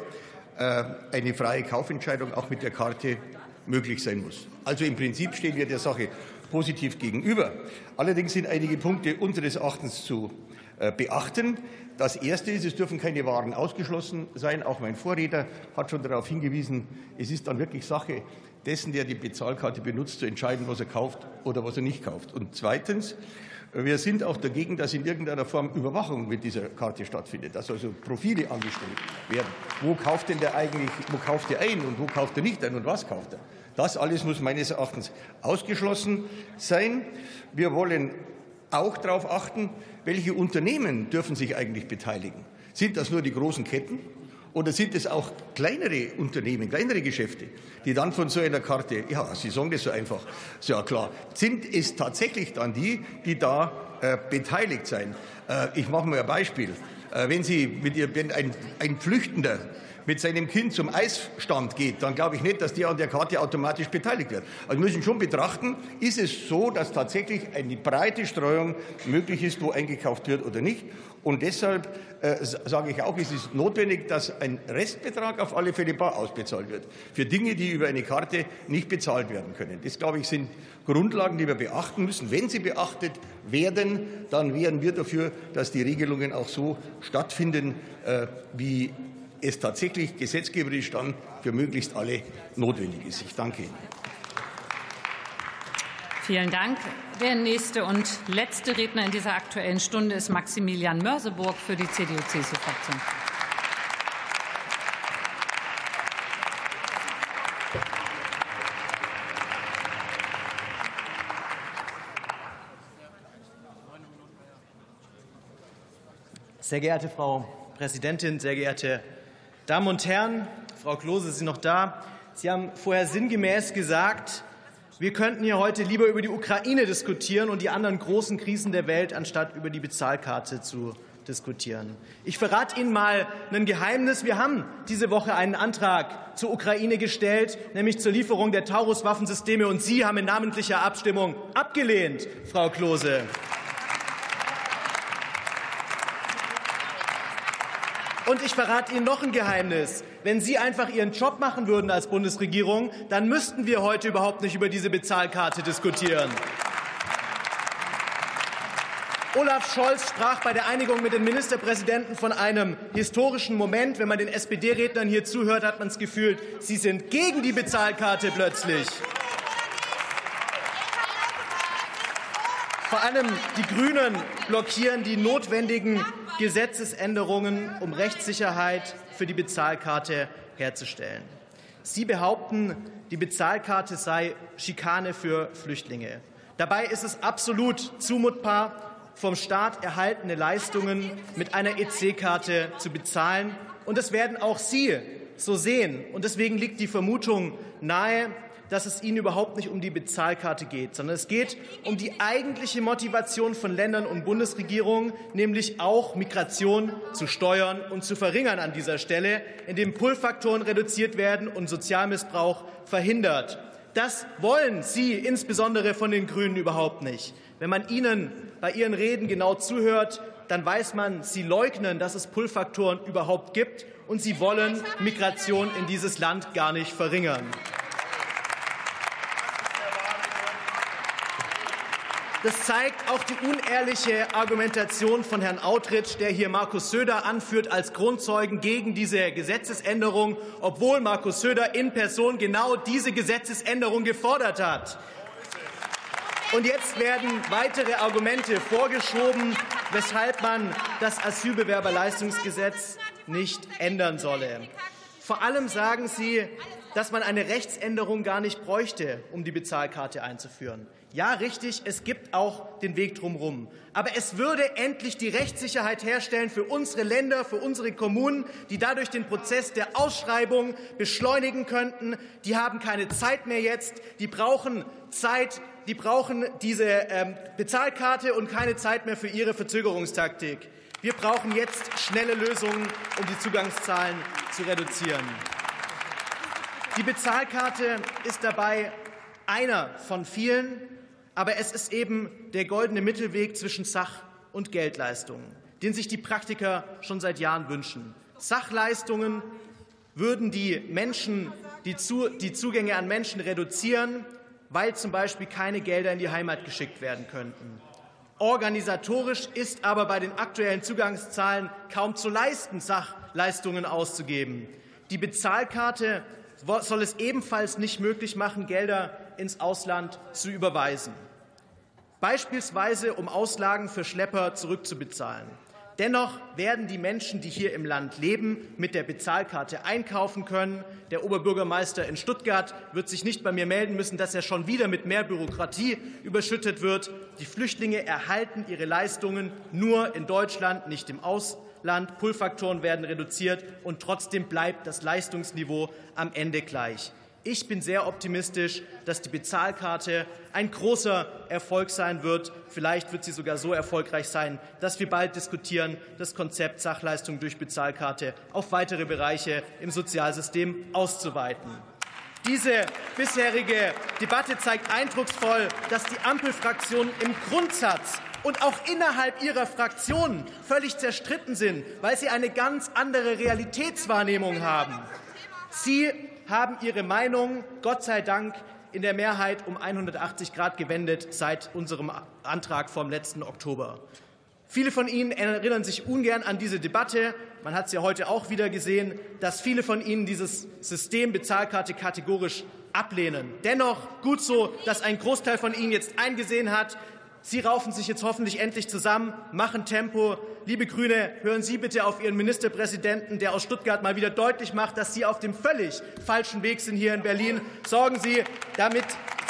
äh, eine freie Kaufentscheidung auch mit der Karte möglich sein muss. Also im Prinzip stehen wir der Sache positiv gegenüber. Allerdings sind einige Punkte unseres Erachtens zu beachten. Das Erste ist, es dürfen keine Waren ausgeschlossen sein. Auch mein Vorredner hat schon darauf hingewiesen, es ist dann wirklich Sache dessen, der die Bezahlkarte benutzt, zu entscheiden, was er kauft oder was er nicht kauft. Und zweitens, wir sind auch dagegen, dass in irgendeiner Form Überwachung mit dieser Karte stattfindet, dass also Profile angestellt werden. Wo kauft denn der eigentlich, wo kauft er ein und wo kauft er nicht ein und was kauft er? Das alles muss meines Erachtens ausgeschlossen sein. Wir wollen auch darauf achten, welche Unternehmen dürfen sich eigentlich beteiligen. Sind das nur die großen Ketten oder sind es auch kleinere Unternehmen, kleinere Geschäfte, die dann von so einer Karte, ja, Sie sagen das so einfach, ist ja klar, sind es tatsächlich dann die, die da äh, beteiligt sein? Äh, ich mache mal ein Beispiel. Äh, wenn Sie mit ihr, wenn ein, ein Flüchtender mit seinem Kind zum Eisstand geht, dann glaube ich nicht, dass der an der Karte automatisch beteiligt wird. Also müssen schon betrachten, ist es so, dass tatsächlich eine breite Streuung möglich ist, wo eingekauft wird oder nicht. Und deshalb äh, sage ich auch, es ist notwendig, dass ein Restbetrag auf alle Fälle bar ausbezahlt wird. Für Dinge, die über eine Karte nicht bezahlt werden können. Das, glaube ich, sind Grundlagen, die wir beachten müssen. Wenn sie beachtet werden, dann wären wir dafür, dass die Regelungen auch so stattfinden, äh, wie es tatsächlich gesetzgeberisch dann für möglichst alle notwendig ist. Ich danke Ihnen. Vielen Dank. Der nächste und letzte Redner in dieser Aktuellen Stunde ist Maximilian Mörseburg für die CDU-CSU-Fraktion. Sehr geehrte Frau Präsidentin, sehr geehrte Damen und Herren, Frau Klose, Sie sind noch da. Sie haben vorher sinngemäß gesagt, wir könnten hier heute lieber über die Ukraine diskutieren und die anderen großen Krisen der Welt, anstatt über die Bezahlkarte zu diskutieren. Ich verrate Ihnen mal ein Geheimnis. Wir haben diese Woche einen Antrag zur Ukraine gestellt, nämlich zur Lieferung der Taurus-Waffensysteme, und Sie haben in namentlicher Abstimmung abgelehnt, Frau Klose. Und ich verrate Ihnen noch ein Geheimnis. Wenn Sie einfach Ihren Job machen würden als Bundesregierung, dann müssten wir heute überhaupt nicht über diese Bezahlkarte diskutieren. Olaf Scholz sprach bei der Einigung mit den Ministerpräsidenten von einem historischen Moment. Wenn man den SPD-Rednern hier zuhört, hat man das Gefühl, sie sind gegen die Bezahlkarte plötzlich. Vor allem die Grünen blockieren die notwendigen Gesetzesänderungen, um Rechtssicherheit für die Bezahlkarte herzustellen. Sie behaupten, die Bezahlkarte sei Schikane für Flüchtlinge. Dabei ist es absolut zumutbar, vom Staat erhaltene Leistungen mit einer EC-Karte zu bezahlen. Und das werden auch Sie so sehen. Und deswegen liegt die Vermutung nahe, dass es ihnen überhaupt nicht um die Bezahlkarte geht, sondern es geht um die eigentliche Motivation von Ländern und Bundesregierungen, nämlich auch Migration zu steuern und zu verringern an dieser Stelle, indem Pull-Faktoren reduziert werden und Sozialmissbrauch verhindert. Das wollen Sie insbesondere von den Grünen überhaupt nicht. Wenn man Ihnen bei Ihren Reden genau zuhört, dann weiß man, Sie leugnen, dass es Pull-Faktoren überhaupt gibt, und Sie wollen Migration in dieses Land gar nicht verringern. Das zeigt auch die unehrliche Argumentation von Herrn Autritt, der hier Markus Söder anführt als Grundzeugen gegen diese Gesetzesänderung, obwohl Markus Söder in Person genau diese Gesetzesänderung gefordert hat. Und jetzt werden weitere Argumente vorgeschoben, weshalb man das Asylbewerberleistungsgesetz nicht ändern solle. Vor allem sagen Sie, dass man eine Rechtsänderung gar nicht bräuchte, um die Bezahlkarte einzuführen. Ja, richtig, es gibt auch den Weg drumherum. Aber es würde endlich die Rechtssicherheit herstellen für unsere Länder, für unsere Kommunen, die dadurch den Prozess der Ausschreibung beschleunigen könnten. Die haben keine Zeit mehr jetzt. Die brauchen Zeit. Die brauchen diese ähm, Bezahlkarte und keine Zeit mehr für ihre Verzögerungstaktik. Wir brauchen jetzt schnelle Lösungen, um die Zugangszahlen zu reduzieren. Die Bezahlkarte ist dabei einer von vielen aber es ist eben der goldene Mittelweg zwischen Sach- und Geldleistungen, den sich die Praktiker schon seit Jahren wünschen. Sachleistungen würden die Menschen, die, zu, die Zugänge an Menschen reduzieren, weil zum Beispiel keine Gelder in die Heimat geschickt werden könnten. Organisatorisch ist aber bei den aktuellen Zugangszahlen kaum zu leisten, Sachleistungen auszugeben. Die Bezahlkarte soll es ebenfalls nicht möglich machen, Gelder ins Ausland zu überweisen beispielsweise um Auslagen für Schlepper zurückzubezahlen. Dennoch werden die Menschen, die hier im Land leben, mit der Bezahlkarte einkaufen können. Der Oberbürgermeister in Stuttgart wird sich nicht bei mir melden müssen, dass er schon wieder mit mehr Bürokratie überschüttet wird. Die Flüchtlinge erhalten ihre Leistungen nur in Deutschland, nicht im Ausland. Pullfaktoren werden reduziert und trotzdem bleibt das Leistungsniveau am Ende gleich. Ich bin sehr optimistisch, dass die Bezahlkarte ein großer Erfolg sein wird. Vielleicht wird sie sogar so erfolgreich sein, dass wir bald diskutieren, das Konzept Sachleistung durch Bezahlkarte auf weitere Bereiche im Sozialsystem auszuweiten. Diese bisherige Debatte zeigt eindrucksvoll, dass die Ampelfraktionen im Grundsatz und auch innerhalb ihrer Fraktionen völlig zerstritten sind, weil sie eine ganz andere Realitätswahrnehmung haben. Sie haben ihre Meinung, Gott sei Dank, in der Mehrheit um 180 Grad gewendet seit unserem Antrag vom letzten Oktober. Viele von Ihnen erinnern sich ungern an diese Debatte. Man hat es ja heute auch wieder gesehen, dass viele von Ihnen dieses System Bezahlkarte kategorisch ablehnen. Dennoch gut so, dass ein Großteil von Ihnen jetzt eingesehen hat, Sie raufen sich jetzt hoffentlich endlich zusammen, machen Tempo. Liebe Grüne, hören Sie bitte auf Ihren Ministerpräsidenten, der aus Stuttgart mal wieder deutlich macht, dass Sie auf dem völlig falschen Weg sind hier in Berlin. Sorgen Sie damit,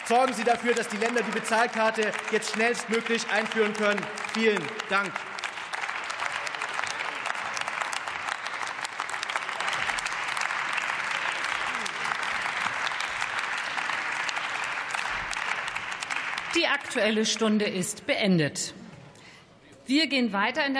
sorgen Sie dafür, dass die Länder die Bezahlkarte jetzt schnellstmöglich einführen können. Vielen Dank. Die Aktuelle Stunde ist beendet. Wir gehen weiter in der